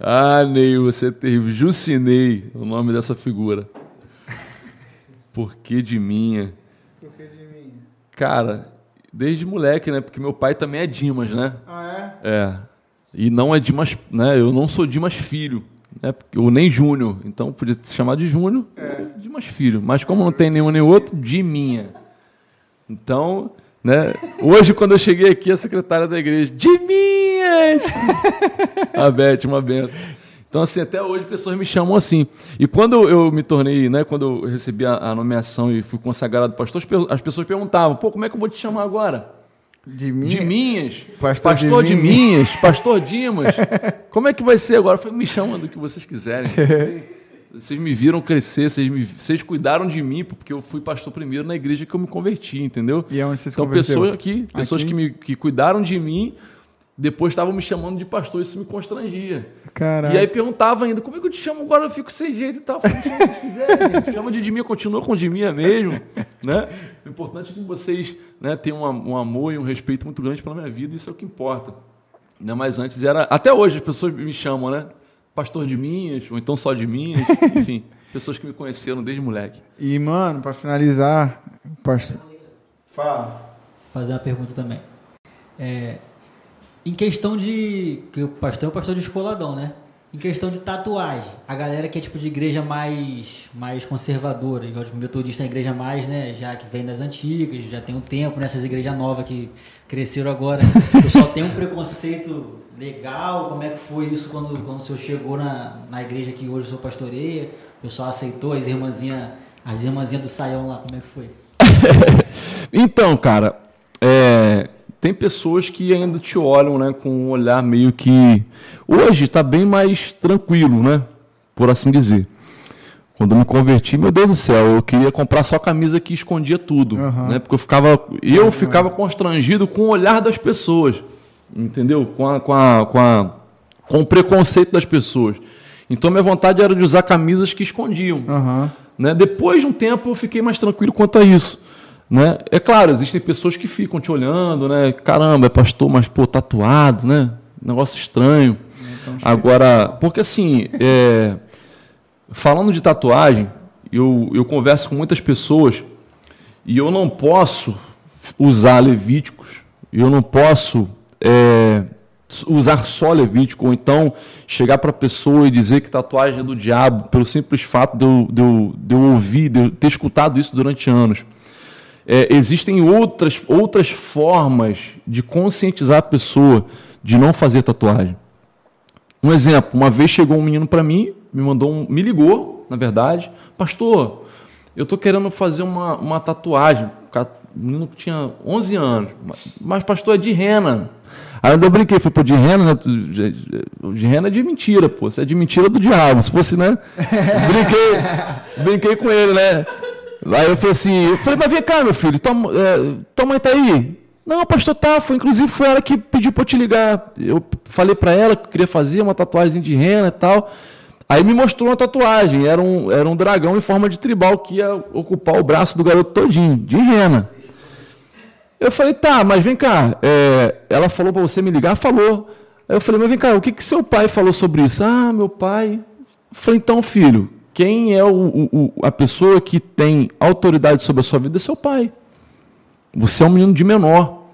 ah, Ney, você é terrível. Jucinei, o nome dessa figura. Por que de minha? Por que de mim? Cara, desde moleque, né? Porque meu pai também é Dimas, né? Ah, É. E não é Dimas, né? Eu não sou Dimas filho, né? Porque- Ou nem Júnior. Então podia se chamar de Júnior ou Dimas filho. Mas como não tem nenhum nem outro, de minha. Então, né? Hoje, quando eu cheguei aqui, a secretária da igreja, de minhas! *laughs* a Beth, uma benção. Então, assim, até hoje pessoas me chamam assim. E quando eu me tornei, né? Quando eu recebi a, nomeação e fui consagrado pastor, as pe- as pessoas perguntavam, pô, como é que eu vou te chamar agora? De mim? De Minhas. Pastor Pastor, de de, Minhas. Minhas. Pastor Dimas. *laughs* Como é que vai ser agora? Eu falei, me chama do que vocês quiserem. *laughs* Vocês me viram crescer, vocês, me- vocês cuidaram de mim, porque eu fui pastor primeiro na igreja que eu me converti, entendeu? E é onde você se Então, pessoas aqui, pessoas Aqui? que, me, que cuidaram de mim, depois estavam me chamando de pastor, isso me constrangia. Caralho. E aí perguntava ainda, como é que eu te chamo agora? Eu fico sem jeito e tal. Falei, chama o que quiser, gente. *laughs* Chama de Dimia, continua com Dimia mesmo. Né? O importante é que vocês né, tenham um, um amor e um respeito muito grande pela minha vida, isso é o que importa. Né? Mas antes era. Até hoje as pessoas me chamam, né? Pastor de Minhas, ou então só de Minhas, *laughs* enfim. Pessoas que me conheceram desde moleque. E, mano, pra finalizar, pastor. Fala. fazer uma pergunta também. É, em questão de. Que o pastor é o pastor de escoladão, né? Em questão de tatuagem, a galera que é tipo de igreja mais, mais conservadora, igual tipo, metodista é a igreja mais, né? Já que vem das antigas, já tem um tempo nessas igrejas novas que cresceram agora. O pessoal tem um preconceito legal. Como é que foi isso quando, quando o senhor chegou na, na igreja que hoje o senhor pastoreia? O pessoal aceitou as irmãzinhas, as irmãzinhas do saião lá, como é que foi? *laughs* Então, cara, é, tem pessoas que ainda te olham né, com um olhar meio que. Hoje está bem mais tranquilo, né? Por assim dizer. Quando eu me converti, meu Deus do céu, eu queria comprar só camisa que escondia tudo. Aham. Né? Porque eu ficava. Eu ficava constrangido com o olhar das pessoas. Entendeu? Com, a, com, a, com, a, com o preconceito das pessoas. Então minha vontade era de usar camisas que escondiam. Aham. Né? Depois de um tempo eu fiquei mais tranquilo quanto a isso. Né? É claro, existem pessoas que ficam te olhando, né? Caramba, é pastor, mas pô, tatuado, né? Negócio estranho. Então, Agora, porque assim, é, falando de tatuagem, eu, eu converso com muitas pessoas e eu não posso usar Levíticos, eu não posso é, usar só Levítico, ou então chegar para a pessoa e dizer que tatuagem é do diabo, pelo simples fato de eu, de eu, de eu ouvir, de eu ter escutado isso durante anos. É, existem outras, outras formas de conscientizar a pessoa de não fazer tatuagem. Um exemplo, uma vez chegou um menino para mim, me mandou um, me ligou, na verdade, pastor, eu estou querendo fazer uma, uma tatuagem. O menino tinha 11 anos, mas pastor é de rena. Aí eu brinquei, falei, pô, de rena, né? De rena é de mentira, pô. Você é de mentira do diabo. Se fosse, né? *laughs* brinquei, brinquei com ele, né? Aí eu falei assim, eu falei, mas vem cá, meu filho, tua, é, tua mãe tá aí? Não, pastor, tá, foi, inclusive foi ela que pediu para eu te ligar. Eu falei para ela que queria fazer uma tatuagem de rena e tal. Aí me mostrou uma tatuagem, era um, era um dragão em forma de tribal que ia ocupar o braço do garoto todinho, de rena. Eu falei, tá, mas vem cá, é, ela falou para você me ligar? Falou. Aí eu falei, mas vem cá, o que, que seu pai falou sobre isso? Ah, meu pai. Eu falei, então, filho, quem é o, o, a pessoa que tem autoridade sobre a sua vida é seu pai. Você é um menino de menor.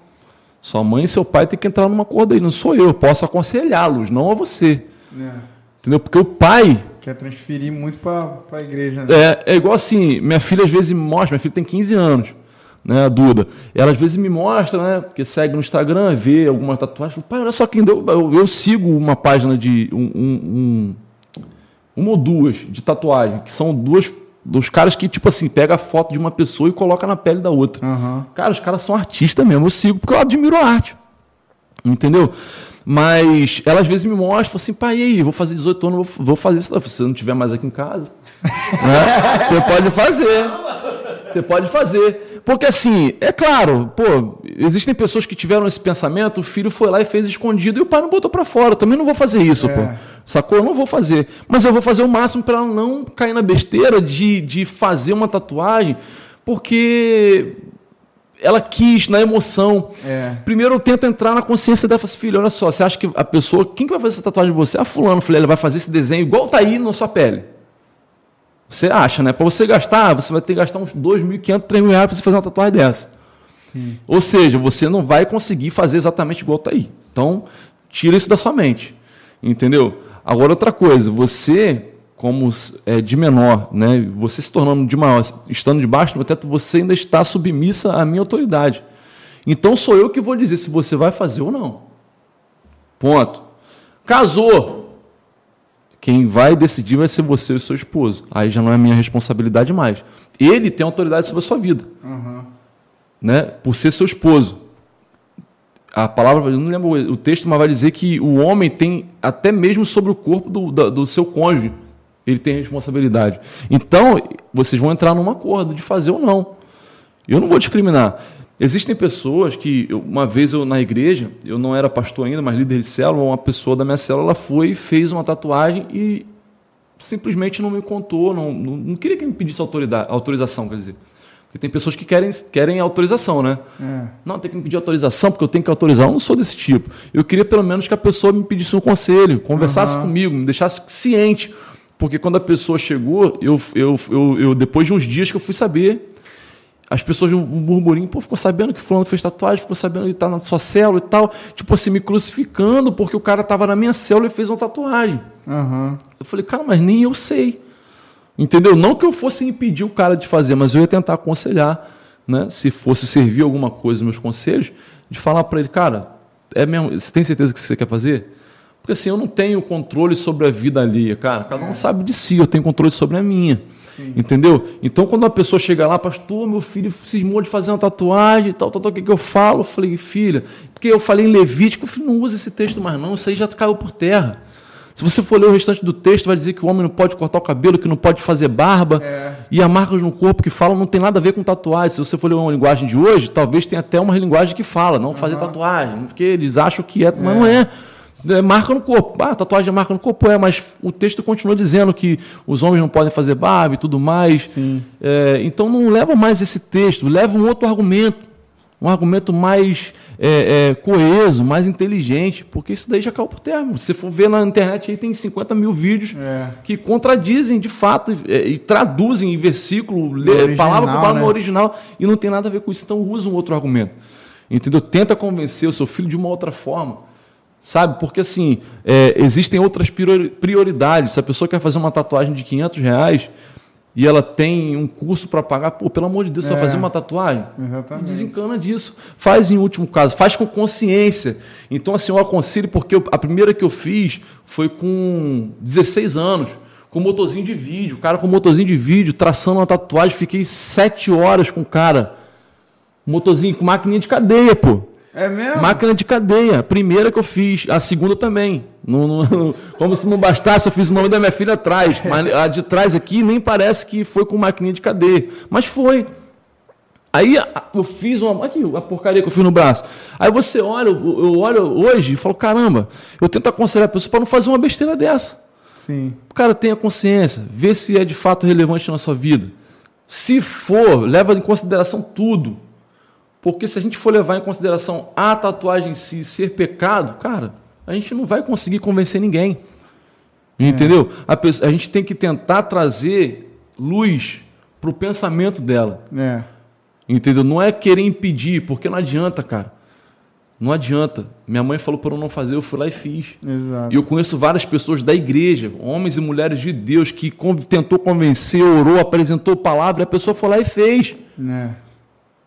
Sua mãe e seu pai têm que entrar numa corda aí. Não sou eu, eu posso aconselhá-los, não a você. É. Entendeu? Porque o pai. Quer transferir muito para a igreja. Né? É, é igual assim, minha filha às vezes me mostra, minha filha tem 15 anos, né, a Duda. Ela às vezes me mostra, né, porque segue no Instagram, vê algumas tatuagens, fala, pai, olha só quem deu. Eu, eu sigo uma página de um, um, um, uma ou duas de tatuagem, que são duas dos caras que, tipo assim, pega a foto de uma pessoa e coloca na pele da outra. Uhum. Cara, os caras são artistas mesmo. Eu sigo porque eu admiro a arte. Entendeu? Mas ela às vezes me mostra, assim, pai, e aí, vou fazer 18 anos, vou, vou fazer isso. Se você não tiver mais aqui em casa, *laughs* né? você pode fazer. Você pode fazer. Porque assim, é claro, pô, existem pessoas que tiveram esse pensamento, o filho foi lá e fez escondido e o pai não botou para fora. Eu também não vou fazer isso, é. pô. Sacou? Eu não vou fazer. Mas eu vou fazer o máximo para não cair na besteira de, de fazer uma tatuagem, porque ela quis, na emoção. É. Primeiro eu tento entrar na consciência dela, assim, filho, olha só, você acha que a pessoa, quem que vai fazer essa tatuagem de você? Ah, fulano, falei, ela vai fazer esse desenho igual tá aí na sua pele. Você acha, né? Para você gastar, você vai ter que gastar uns 2.500, 3.000 reais para você fazer uma tatuagem dessa. Sim. Ou seja, você não vai conseguir fazer exatamente igual tá aí. Então, tira isso da sua mente. Entendeu? Agora, outra coisa, você, como é, de menor, né? Você se tornando de maior, estando debaixo do meu teto, você ainda está submissa à minha autoridade. Então, sou eu que vou dizer se você vai fazer ou não. Ponto. Casou. Quem vai decidir vai ser você e seu esposo. Aí já não é minha responsabilidade mais. Ele tem autoridade sobre a sua vida. Uhum. Né? Por ser seu esposo. A palavra, eu não lembro o texto, mas vai dizer que o homem tem, até mesmo sobre o corpo do, do, do seu cônjuge, ele tem responsabilidade. Então, vocês vão entrar num acordo de fazer ou não. Eu não vou discriminar. Existem pessoas que, uma vez eu na igreja, eu não era pastor ainda, mas líder de célula, uma pessoa da minha célula ela foi e fez uma tatuagem e simplesmente não me contou, não, não, não queria que me pedisse autorização, quer dizer. Porque tem pessoas que querem, querem autorização, né? É. Não, tem que me pedir autorização porque eu tenho que autorizar. Eu não sou desse tipo. Eu queria pelo menos que a pessoa me pedisse um conselho, conversasse uhum. comigo, me deixasse ciente. Porque quando a pessoa chegou, eu, eu, eu, eu, depois de uns dias que eu fui saber as pessoas um murmurinho, pô, ficou sabendo que fulano fez tatuagem, ficou sabendo que está na sua célula e tal. Tipo assim, me crucificando porque o cara estava na minha célula e fez uma tatuagem. Uhum. Eu falei, cara, mas nem eu sei. Entendeu? Não que eu fosse impedir o cara de fazer, mas eu ia tentar aconselhar, né? Se fosse servir alguma coisa meus conselhos, de falar para ele, cara, é mesmo, você tem certeza que você quer fazer? Porque assim, eu não tenho controle sobre a vida alheia, cara. Cada um é. sabe de si, eu tenho controle sobre a minha. Sim. Entendeu? Então, quando uma pessoa chega lá, pastor, meu filho cismou de fazer uma tatuagem e tal, tal, tal, o que, que eu falo? Eu falei, filha, porque eu falei em Levítico, falei, não usa esse texto mais não, isso aí já caiu por terra. Se você for ler o restante do texto, vai dizer que o homem não pode cortar o cabelo, que não pode fazer barba. É. E há marcas no corpo que falam não tem nada a ver com tatuagem. Se você for ler uma linguagem de hoje, talvez tenha até uma linguagem que fala, não fazer uhum. tatuagem, porque eles acham que é, mas é. não é. É, marca no corpo. Ah, tatuagem é marca no corpo, é, mas o texto continua dizendo que os homens não podem fazer barba e tudo mais. É, então não leva mais esse texto, leva um outro argumento. Um argumento mais é, é, coeso, mais inteligente, porque isso daí já caiu por terra. Se for ver na internet aí tem 50 mil vídeos É. que contradizem de fato e, é, e traduzem em versículo, lê, original, palavra por palavra né? no original e não tem nada a ver com isso. Então usa um outro argumento. Entendeu? Tenta convencer o seu filho de uma outra forma. Sabe? Porque assim, é, existem outras priori- prioridades. Se a pessoa quer fazer uma tatuagem de 500 reais e ela tem um curso para pagar, pô, pelo amor de Deus, você vai É. fazer uma tatuagem? Exatamente. Desencana disso. Faz em último caso, faz com consciência. Então, assim, eu aconselho, porque eu- a primeira que eu fiz foi com 16 anos, com motorzinho de vídeo. O cara com motorzinho de vídeo, traçando uma tatuagem, fiquei sete horas com o cara. Motorzinho com maquininha de cadeia, pô. É mesmo? Máquina de cadeia, a primeira que eu fiz, a segunda também. Não- não- como se não bastasse, eu fiz o nome da minha filha atrás. Mas a de trás aqui nem parece que foi com maquininha de cadeia. Mas foi. Aí eu fiz uma. Aqui, a porcaria que eu fiz no braço. Aí você olha, eu eu olho hoje e falo: caramba, eu tento aconselhar a pessoa para não fazer uma besteira dessa. Sim. O cara tenha consciência, vê se é de fato relevante na sua vida. Se for, leva em consideração tudo. Porque se a gente for levar em consideração a tatuagem em si ser pecado, cara, a gente não vai conseguir convencer ninguém. Entendeu? A, pessoa- a gente tem que tentar trazer luz para o pensamento dela. É. Entendeu? Não é querer impedir, porque não adianta, cara. Não adianta. Minha mãe falou para eu não fazer, eu fui lá e fiz. Exato. E eu conheço várias pessoas da igreja, homens e mulheres de Deus, que tentou convencer, orou, apresentou palavra, a pessoa foi lá e fez. É.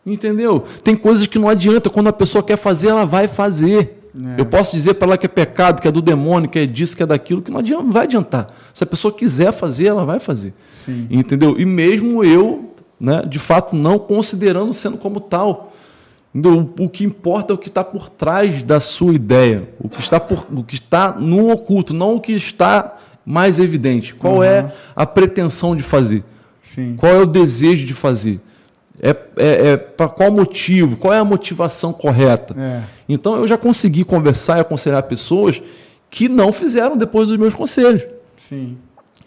Entendeu? Tem coisas que não adianta. Quando a pessoa quer fazer, ela vai fazer. É. Eu posso dizer para ela que é pecado, que é do demônio, que é disso, que é daquilo, que não, adianta, não vai adiantar. Se a pessoa quiser fazer, ela vai fazer. Sim. Entendeu? E mesmo eu, né, de fato, não considerando sendo como tal. Entendeu? O que importa é o que está por trás da sua ideia, o que está, por, o que está no oculto, não o que está mais evidente. Qual é a pretensão de fazer? Sim. Qual é o desejo de fazer? É, é, é para qual motivo? Qual é a motivação correta? É. Então eu já consegui conversar e aconselhar pessoas que não fizeram depois dos meus conselhos. Sim.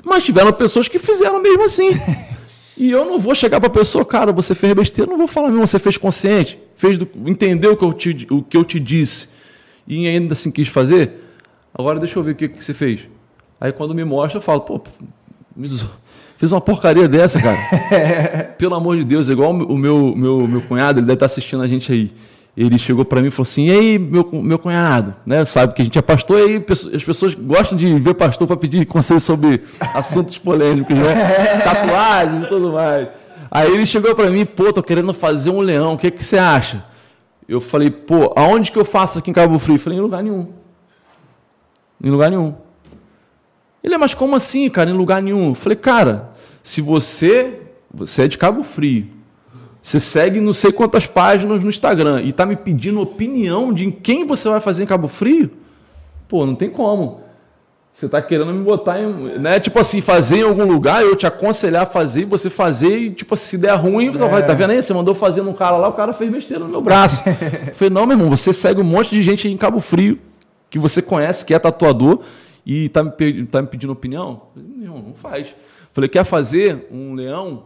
Mas tiveram pessoas que fizeram mesmo assim. *laughs* e eu não vou chegar para a pessoa, cara, você fez besteira, eu não vou falar mesmo, você fez consciente, fez do, entendeu o que, eu te, o que eu te disse e ainda assim quis fazer. Agora deixa eu ver o que, que você fez. Aí quando me mostra, eu falo, pô, me zo- fiz uma porcaria dessa, cara. *laughs* Pelo amor de Deus, igual o meu, meu, meu cunhado, ele deve estar assistindo a gente aí. Ele chegou para mim e falou assim: e aí, meu, meu cunhado, né? Sabe que a gente é pastor, e aí as pessoas gostam de ver pastor para pedir conselho sobre assuntos polêmicos, né? *laughs* Tatuagens e tudo mais. Aí ele chegou para mim, pô, tô querendo fazer um leão, o que, que você acha? Eu falei, pô, aonde que eu faço aqui em Cabo Frio? Eu falei, em lugar nenhum. Em lugar nenhum. Ele é, mas como assim, cara, em lugar nenhum? Eu falei, cara, se você, você é de Cabo Frio, você segue não sei quantas páginas no Instagram e tá me pedindo opinião de quem você vai fazer em Cabo Frio, pô, não tem como. Você tá querendo me botar em, né, tipo assim, fazer em algum lugar, eu te aconselhar a fazer, e você fazer e, tipo, se der ruim, você vai, tá vendo aí? Você mandou fazer num cara lá, o cara fez besteira no meu braço. *laughs* Eu falei, não, meu irmão, você segue um monte de gente aí em Cabo Frio, que você conhece, que é tatuador, e tá me, tá me pedindo opinião? Não, não faz. Falei, quer fazer um leão?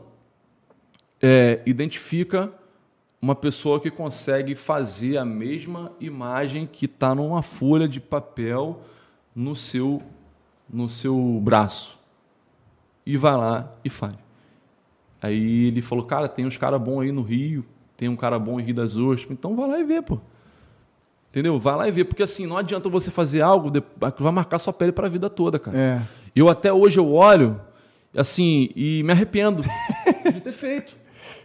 É, identifica uma pessoa que consegue fazer a mesma imagem que está numa folha de papel no seu, no seu braço. E vai lá e faz. Aí ele falou, cara, tem uns caras bons aí no Rio, tem um cara bom em Rio das Ostras, então vai lá e vê, pô. Entendeu? Vai lá e vê, porque assim, não adianta você fazer algo que vai marcar sua pele para a vida toda, cara. É. Eu até hoje eu olho, assim, e me arrependo *laughs* de ter feito.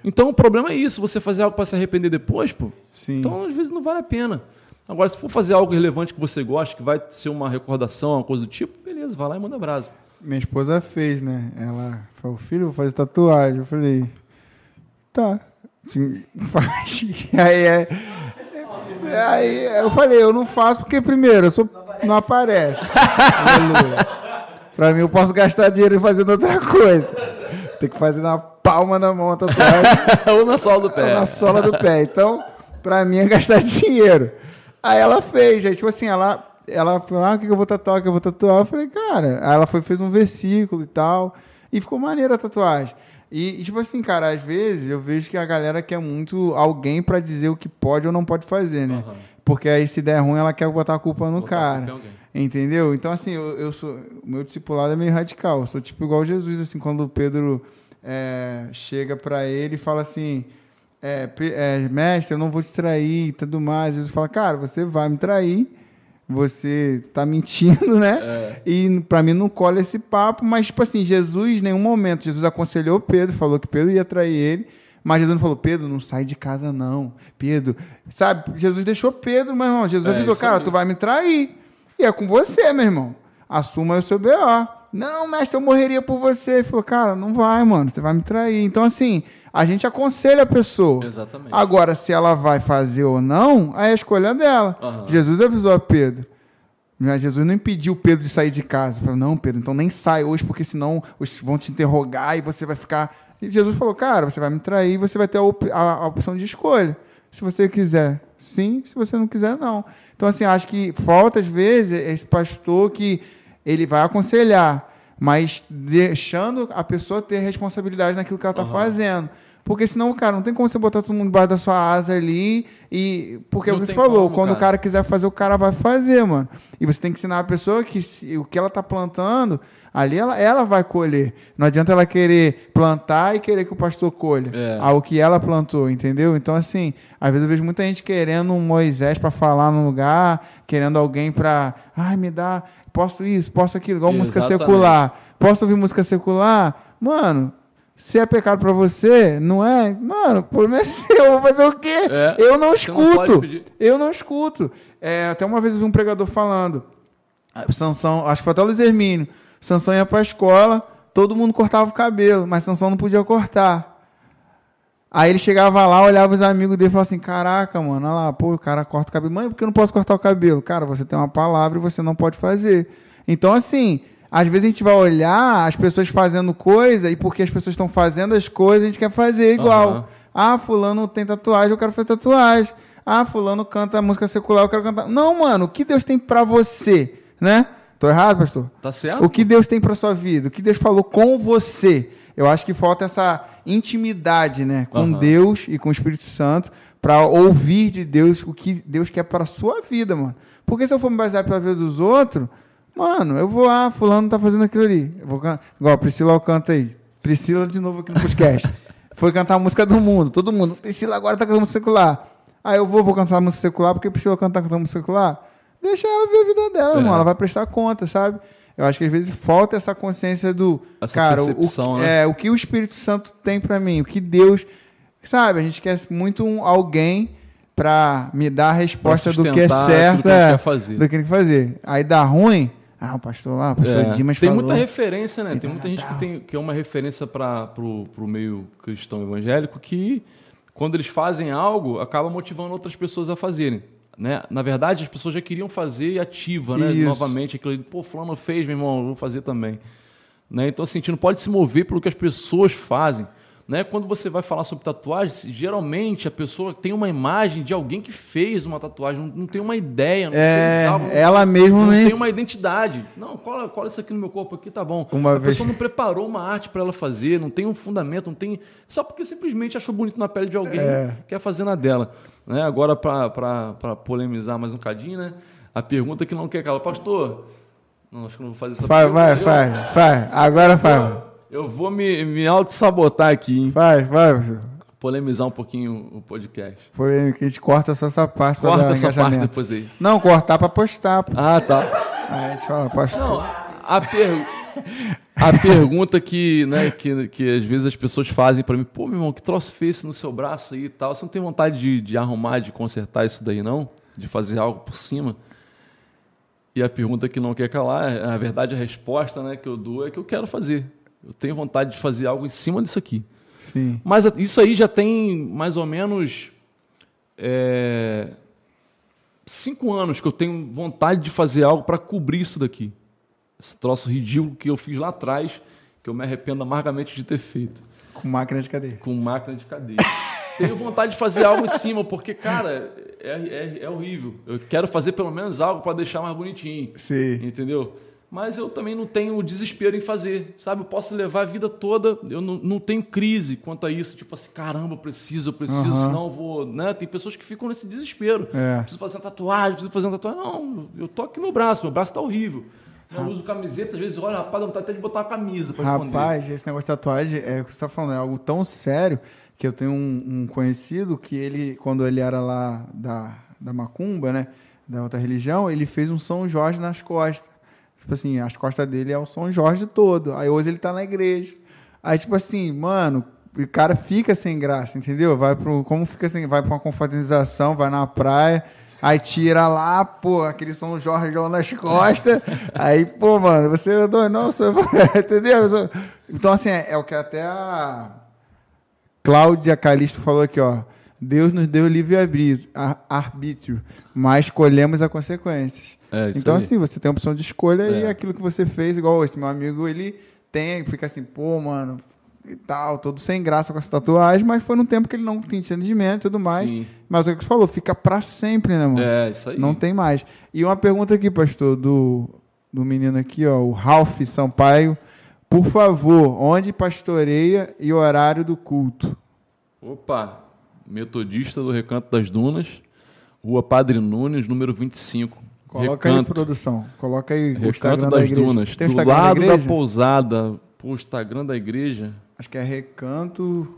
Então o problema é isso, você fazer algo para se arrepender depois, pô. Sim. Então às vezes não vale a pena. Agora, se for fazer algo relevante que você gosta, que vai ser uma recordação, uma coisa do tipo, beleza, vai lá e manda brasa. Minha esposa fez, né? Ela falou, filho, vou fazer tatuagem. Eu falei, tá. Sim, *laughs* faz. Aí é. Aí eu falei, eu não faço porque primeiro, eu sou, não aparece. Pra mim, eu posso gastar dinheiro fazendo outra coisa. Tem que fazer na palma da mão a *laughs* tatuagem Ou na sola do pé. na sola do pé. Então, pra mim é gastar *laughs* dinheiro. Aí ela fez, aí, tipo assim, ela ela falou, ah, o que que eu vou tatuar, o que eu vou tatuar? Eu falei, cara, aí ela foi, fez um versículo e tal, e ficou maneira a tatuagem. E, e, tipo assim, cara, às vezes eu vejo que a galera quer muito alguém pra dizer o que pode ou não pode fazer, né? Aham. Porque aí se der ruim, ela quer botar a culpa no Botar cara. culpa. Entendeu? Então, assim, eu, eu sou. O meu discipulado é meio radical. Eu sou tipo igual Jesus, assim, quando o Pedro é, chega pra ele e fala assim. é, é, mestre, eu não vou te trair e tudo mais. Jesus fala, cara, você vai me trair, você tá mentindo, né? É. E pra mim não cola esse papo, mas, tipo assim, Jesus, em nenhum momento, Jesus aconselhou Pedro, falou que Pedro ia trair ele, mas Jesus não falou, Pedro, não sai de casa, não. Pedro, sabe? Jesus deixou Pedro, meu irmão. Jesus É, avisou, cara, tu vai me trair. E é com você, meu irmão. Assuma o seu BO. Não, mestre, eu morreria por você. Ele falou, cara, não vai, mano, você vai me trair. Então, assim, a gente aconselha a pessoa. Exatamente. Agora, se ela vai fazer ou não, aí é a escolha dela. Aham. Jesus avisou a Pedro. Mas Jesus não impediu Pedro de sair de casa. Falou, não, Pedro, então nem sai hoje, porque senão os vão te interrogar e você vai ficar. E Jesus falou, cara, você vai me trair, você vai ter a, op- a- a opção de escolha. Se você quiser, sim. Se você não quiser, não. Então, assim, acho que falta, às vezes, esse pastor que ele vai aconselhar, mas deixando a pessoa ter responsabilidade naquilo que ela está Aham. fazendo. Porque senão, cara, não tem como você botar todo mundo debaixo da sua asa ali e... Porque é o Não que você falou, como, quando o cara. cara quiser fazer, o cara vai fazer, mano. E você tem que ensinar a pessoa que se- o que ela tá plantando, ali ela, ela vai colher. Não adianta ela querer plantar e querer que o pastor colha É. ao que ela plantou, entendeu? Então, assim, às vezes eu vejo muita gente querendo um Moisés para falar no lugar, querendo alguém para, ai, me dá, posso isso, posso aquilo, igual música secular. Posso ouvir música secular? Mano, se é pecado para você, não é? Mano, o problema é seu, eu vou fazer o quê? É. Eu não não escuto. pedir. Eu não escuto. É, até uma vez eu vi um pregador falando. ah, Sansão, acho que foi até o Luiz Hermínio. Sansão ia pra escola, todo mundo cortava o cabelo, mas Sansão não podia cortar. Aí ele chegava lá, olhava os amigos dele e falava assim: Caraca, mano, olha lá, pô, o cara corta o cabelo. Mãe, por que eu não posso cortar o cabelo? Cara, você tem uma palavra e você não pode fazer. Então, assim, às vezes a gente vai olhar as pessoas fazendo coisa e porque as pessoas estão fazendo as coisas, a gente quer fazer igual. Aham. Ah, fulano tem tatuagem, eu quero fazer tatuagem. Ah, fulano canta música secular, eu quero cantar. Não, mano, o que Deus tem pra você, né? Tô errado, pastor? Tá certo? O que Deus tem pra sua vida? O que Deus falou com você? Eu acho que falta essa intimidade, né, com Aham. Deus e com o Espírito Santo pra ouvir de Deus o que Deus quer pra sua vida, mano. Porque se eu for me basear pela vida dos outros, mano, eu vou lá, fulano tá fazendo aquilo ali. Eu vou can... Igual a Priscila canta aí. Priscila de novo aqui no podcast. *laughs* Foi cantar a música do mundo, todo mundo. Priscila agora tá cantando música secular. Aí eu vou, vou cantar música secular porque Priscila canta cantando música secular. Deixa ela ver a vida dela, É. irmão. Ela vai prestar conta, sabe? Eu acho que às vezes falta essa consciência do Essa cara, o, né? é, o que o Espírito Santo tem pra mim, o que Deus, sabe? A gente quer muito um, alguém pra me dar a resposta do que é certo, que é, fazer. do que tem que fazer. Aí dá ruim, ah, o pastor lá, o pastor É, Dimas tem falou. muita referência, né? Tem muita gente que, tem, que é uma referência para o meio cristão evangélico que, quando eles fazem algo, acaba motivando outras pessoas a fazerem. Né? Na verdade, as pessoas já queriam fazer e ativa, né? Isso. Novamente, aquilo, ali, pô, fulano fez, meu irmão, vou fazer também. Né? Então, assim, a gente não pode se mover pelo que as pessoas fazem. Né? Quando você vai falar sobre tatuagem, geralmente a pessoa tem uma imagem de alguém que fez uma tatuagem, não, não tem uma ideia, não É, não ela mesmo não tem uma identidade. Não, cola, cola isso aqui no meu corpo aqui, tá bom. Uma a vez- pessoa não preparou uma arte para ela fazer, não tem um fundamento, não tem. Só porque simplesmente achou bonito na pele de alguém, É. quer fazer na dela. Né? Agora, para polemizar mais um cadinho, né? A pergunta que não quer calar, pastor. Não, acho que não vou fazer essa Vai, vai, Eu- faz, faz. Agora faz. Eu vou me, me auto-sabotar aqui, hein? Vai, pastor. Polemizar um pouquinho o podcast. Polêmica, a gente corta só essa parte pra Corta dar essa parte engajamento. depois aí. Não, cortar pra postar. pô. Ah, tá. Aí a gente fala, pastor. Não, a, per... a pergunta que, né, que, que às vezes as pessoas fazem pra mim, pô, meu irmão, que troço feio esse no seu braço aí e tal. Você não tem vontade de, de arrumar, de consertar isso daí, não? De fazer algo por cima? E a pergunta que não quer calar, na verdade, a resposta né, que eu dou é que eu quero fazer. Eu tenho vontade de fazer algo em cima disso aqui. Sim. Mas isso aí já tem mais ou menos é, cinco anos que eu tenho vontade de fazer algo para cobrir isso daqui. Esse troço ridículo que eu fiz lá atrás, que eu me arrependo amargamente de ter feito, Com máquina de cadeia. com máquina de cadeia. *laughs* Tenho vontade de fazer algo em cima, porque, cara, é, é, é horrível. Eu quero fazer pelo menos algo para deixar mais bonitinho. Sim. Entendeu? Mas eu também não tenho desespero em fazer, sabe? Eu posso levar a vida toda, eu não, não tenho crise quanto a isso. Tipo assim, caramba, eu preciso, eu preciso, Aham. senão eu vou. Né? Tem pessoas que ficam nesse desespero. É. Preciso fazer uma tatuagem, preciso fazer uma tatuagem. Não, eu tô aqui meu braço, meu braço tá horrível. Eu uso camiseta, às vezes, olha, rapaz, dá vontade até de botar uma camisa pra. Rapaz, esse negócio de tatuagem, é o que você tá falando, é algo tão sério que eu tenho um, um conhecido que ele, quando ele era lá da, da Macumba, né, da outra religião, ele fez um São Jorge nas costas. Tipo assim, as costas dele é o São Jorge todo. Aí hoje ele tá na igreja. Aí, tipo assim, mano, o cara fica sem graça, entendeu? Vai pro, como fica sem, vai pra uma confraternização, vai na praia, aí tira lá, pô, aquele São Jorge nas costas. *laughs* aí, pô, mano, você é doido, não, você *laughs* entendeu? Então, assim, é, é o que até a Cláudia Calisto falou aqui, ó. Deus nos deu ar- arbítrio, mas escolhemos as consequências. É, isso então, aí. assim, você tem a opção de escolha e É. aquilo que você fez, igual esse meu amigo, ele tem, fica assim, pô, mano, e tal, todo sem graça com essa tatuagem, mas foi num tempo que ele não tinha entendimento e tudo mais. Sim. Mas o que você falou, fica pra sempre, né, mano? É, isso aí. Não tem mais. E uma pergunta aqui, pastor, do, do menino aqui, ó, o Ralph Sampaio. Por favor, onde pastoreia e horário do culto? Opa, Metodista do Recanto das Dunas, Rua Padre Nunes, número 25. Coloca aí, Recanto, produção. Coloca aí o Recanto Instagram da das igreja. Dunas. Tem o do Instagram da lado da, igreja? pousada, o Instagram da igreja. Acho que é Recanto...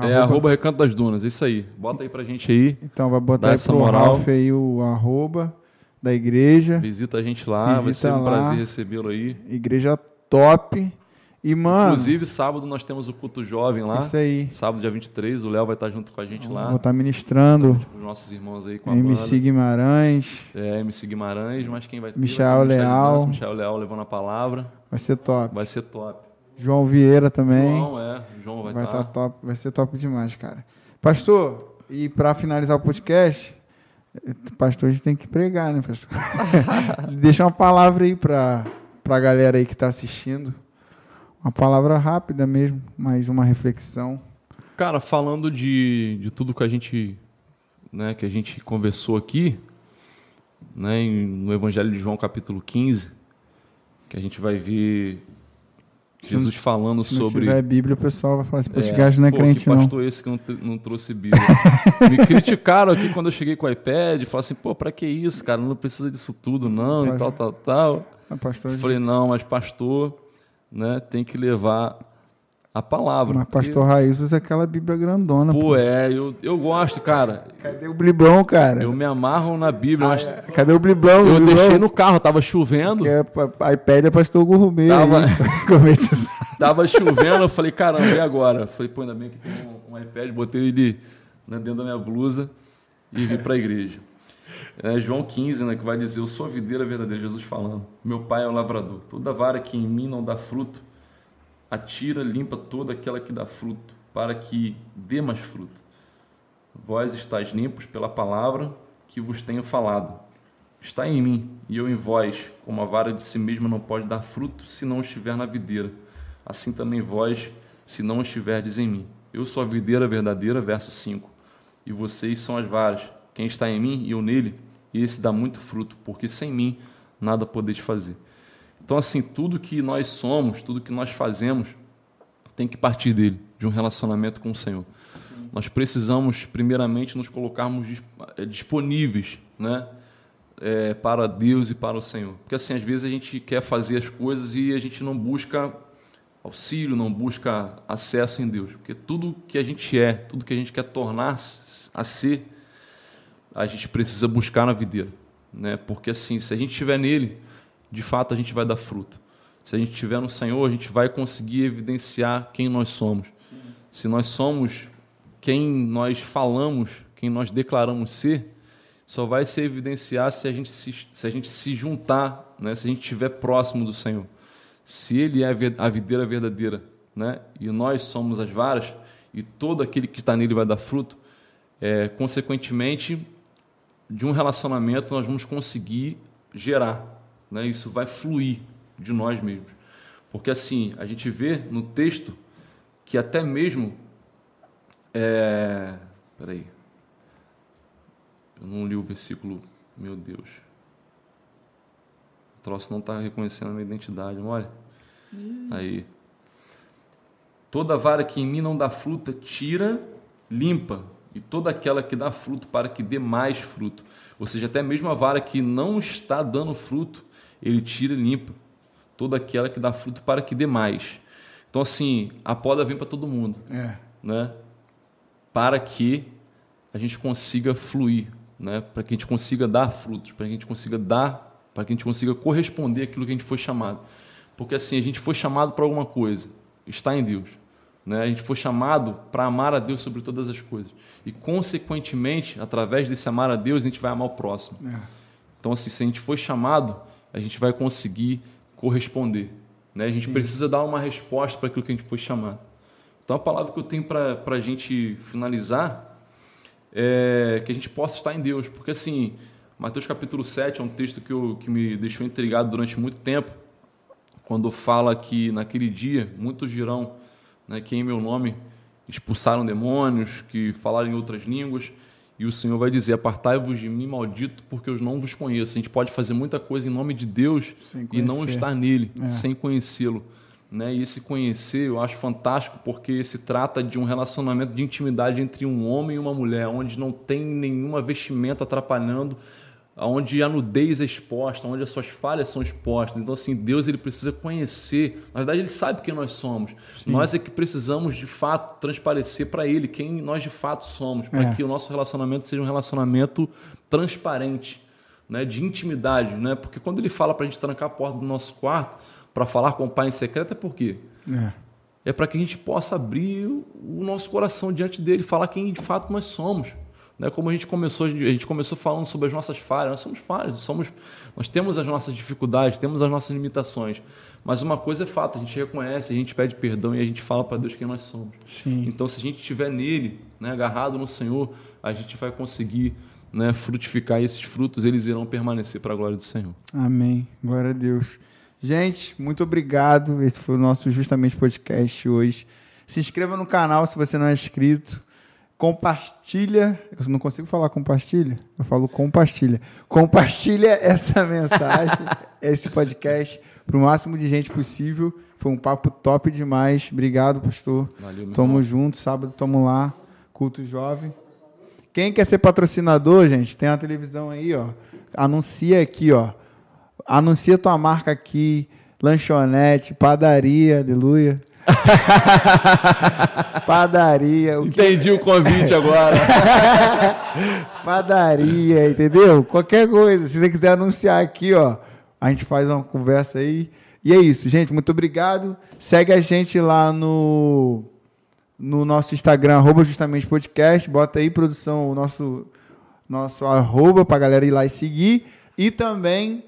É arroba Recanto das Dunas, isso aí. Bota aí pra gente aí. Então, vai botar aí pro moral. Ralph aí o arroba da igreja. Visita a gente lá, vai Visita ser um lá. prazer recebê-lo aí. Igreja top. E, mano, Inclusive, sábado nós temos o culto jovem lá. isso aí. Sábado, dia 23, o Léo vai estar junto com a gente lá. Vou estar ministrando. Os nossos irmãos aí com a MC banda. Guimarães. É, MC Guimarães, mas quem vai ter? Michael vai ter Leal. Dança, Michael Leal levando a palavra. Vai ser top. Vai ser top. João Vieira também. João, é. João vai Vai estar. estar top, vai ser top demais, cara. Pastor, e para finalizar o podcast, pastor, a gente tem que pregar, né, pastor? *laughs* Deixa uma palavra aí para a galera aí que está assistindo. Uma palavra rápida mesmo, mais uma reflexão. Cara, falando de, de tudo que a gente, né, que a gente conversou aqui, né, no Evangelho de João capítulo 15, que a gente vai ver Se Jesus falando Se sobre tiver Bíblia, o pessoal vai falar assim, esse É, gajo não é pô, crente, que não. pastor esse que não, não trouxe Bíblia? Me *laughs* criticaram aqui quando eu cheguei com o iPad, falaram assim, pô, pra que isso, cara? Não precisa disso tudo, não, e tal, tal, tal. Ah, pastor, falei, não, mas pastor, né, tem que levar a palavra. mas pastor Raiz usa aquela Bíblia grandona. Pô, pô. é, eu, eu gosto, cara. Cadê o Bliblão, cara? Eu me amarro na Bíblia, mas Cadê o Bliblão? eu Bliblão? deixei no carro, tava chovendo, é, pa- iPad é pastor gourmet. Tava- aí. *laughs* É tava chovendo, eu falei, caramba, e agora? Eu falei, pô, ainda bem que tem um, um iPad, botei ele né, dentro da minha blusa e vim para a igreja. É, João 15, né, que vai dizer, eu sou a videira verdadeira, Jesus falando. Meu pai é o lavrador. Toda vara que em mim não dá fruto, atira, limpa toda aquela que dá fruto, para que dê mais fruto. Vós estáis limpos pela palavra que vos tenho falado. Está em mim e eu em vós, como a vara de si mesma não pode dar fruto se não estiver na videira. Assim também vós, se não estiverdes em mim. Eu sou a videira verdadeira, verso 5. E vocês são as varas. Quem está em mim e eu nele, esse dá muito fruto, porque sem mim nada podeis fazer. Então, assim, tudo que nós somos, tudo que nós fazemos, tem que partir dele, de um relacionamento com o Senhor. Nós precisamos, primeiramente, nos colocarmos eh, disponíveis, né? eh, para Deus e para o Senhor. Porque, assim, às vezes a gente quer fazer as coisas e a gente não busca auxílio, não busca acesso em Deus. Porque tudo que a gente é, tudo que a gente quer tornar a ser, a gente precisa buscar na videira. Né? Porque, assim, se a gente estiver nele, de fato a gente vai dar fruto. Se a gente estiver no Senhor, a gente vai conseguir evidenciar quem nós somos. Se nós somos quem nós falamos, quem nós declaramos ser, só vai se evidenciar se a gente se, se, a gente se juntar, né? se a gente estiver próximo do Senhor. Se Ele é a videira verdadeira né? e nós somos as varas, e todo aquele que está nele vai dar fruto, é, consequentemente, de um relacionamento nós vamos conseguir gerar. Né? Isso vai fluir de nós mesmos. Porque assim, a gente vê no texto que até mesmo É. Peraí. Eu não li o versículo. Meu Deus. O troço não está reconhecendo a minha identidade, olha. Aí. Toda vara que em mim não dá fruta, tira, limpa. E toda aquela que dá fruto, para que dê mais fruto. Ou seja, até mesmo a vara que não está dando fruto, ele tira e limpa. Toda aquela que dá fruto, para que dê mais. Então, assim, a poda vem para todo mundo. É. Né? Para que a gente consiga fluir, né? para que a gente consiga dar frutos, para que a gente consiga dar, para que a gente consiga corresponder àquilo que a gente foi chamado. Porque assim, a gente foi chamado para alguma coisa, está em Deus. Né? A gente foi chamado para amar a Deus sobre todas as coisas. E, consequentemente, através desse amar a Deus, a gente vai amar o próximo. É. Então, assim, se a gente foi chamado, a gente vai conseguir corresponder. Né? A gente Sim. precisa dar uma resposta para aquilo que a gente foi chamado. Então, a palavra que eu tenho para a gente finalizar é que a gente possa estar em Deus. Porque, assim, Mateus capítulo 7 é um texto que, eu, que me deixou intrigado durante muito tempo, quando fala que naquele dia muitos dirão né, que em meu nome expulsaram demônios, que falaram em outras línguas, e o Senhor vai dizer: Apartai-vos de mim, maldito, porque eu não vos conheço. A gente pode fazer muita coisa em nome de Deus e não estar nele, É. sem conhecê-lo. Né? E esse conhecer eu acho fantástico porque se trata de um relacionamento de intimidade entre um homem e uma mulher, onde não tem nenhuma vestimenta atrapalhando, onde a nudez é exposta, onde as suas falhas são expostas. Então, assim, Deus ele precisa conhecer. Na verdade, ele sabe quem nós somos. Nós é que precisamos, de fato, transparecer para ele quem nós de fato somos, para É. que o nosso relacionamento seja um relacionamento transparente, né, de intimidade. Né? Porque quando ele fala para a gente trancar a porta do nosso quarto para falar com o Pai em secreto, é por quê? É. é para que a gente possa abrir o nosso coração diante dele, falar quem de fato nós somos. Né? Como a gente começou, a gente começou falando sobre as nossas falhas, nós somos falhos, nós somos, nós temos as nossas dificuldades, temos as nossas limitações. Mas uma coisa é fato, a gente reconhece, a gente pede perdão e a gente fala para Deus quem nós somos. Sim. Então, se a gente estiver nele, né, agarrado no Senhor, a gente vai conseguir né, frutificar e esses frutos, eles irão permanecer para a glória do Senhor. Amém. Glória a Deus. Gente, muito obrigado. Esse foi o nosso Justamente Podcast hoje. Se inscreva no canal se você não é inscrito. Compartilha. Eu não consigo falar compartilha. Eu falo compartilha. Compartilha essa *laughs* mensagem, esse podcast, para o máximo de gente possível. Foi um papo top demais. Obrigado, pastor. Valeu, Tamo irmão. junto. Sábado tamo lá. Culto jovem. Quem quer ser patrocinador, gente, tem uma televisão aí, ó. Anuncia aqui, ó. Anuncia tua marca aqui. Lanchonete, padaria, aleluia. *laughs* padaria, o que Entendi o convite agora. *laughs* padaria, entendeu? Qualquer coisa. Se você quiser anunciar aqui, ó, a gente faz uma conversa aí. E é isso, gente. Muito obrigado. Segue a gente lá no no nosso Instagram, arroba justamente podcast. Bota aí, produção, o nosso, nosso arroba pra galera ir lá e seguir. E também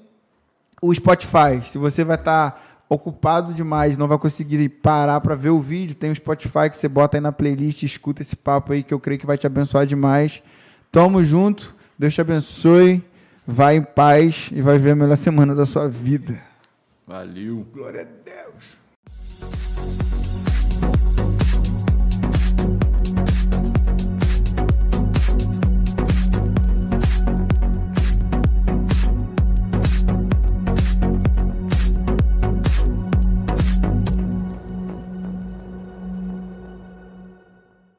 o Spotify. Se você vai estar ocupado demais, não vai conseguir parar para ver o vídeo, tem o Spotify que você bota aí na playlist, escuta esse papo aí que eu creio que vai te abençoar demais. Tamo junto, Deus te abençoe, vai em paz e vai ver a melhor semana da sua vida. Valeu. Glória a Deus.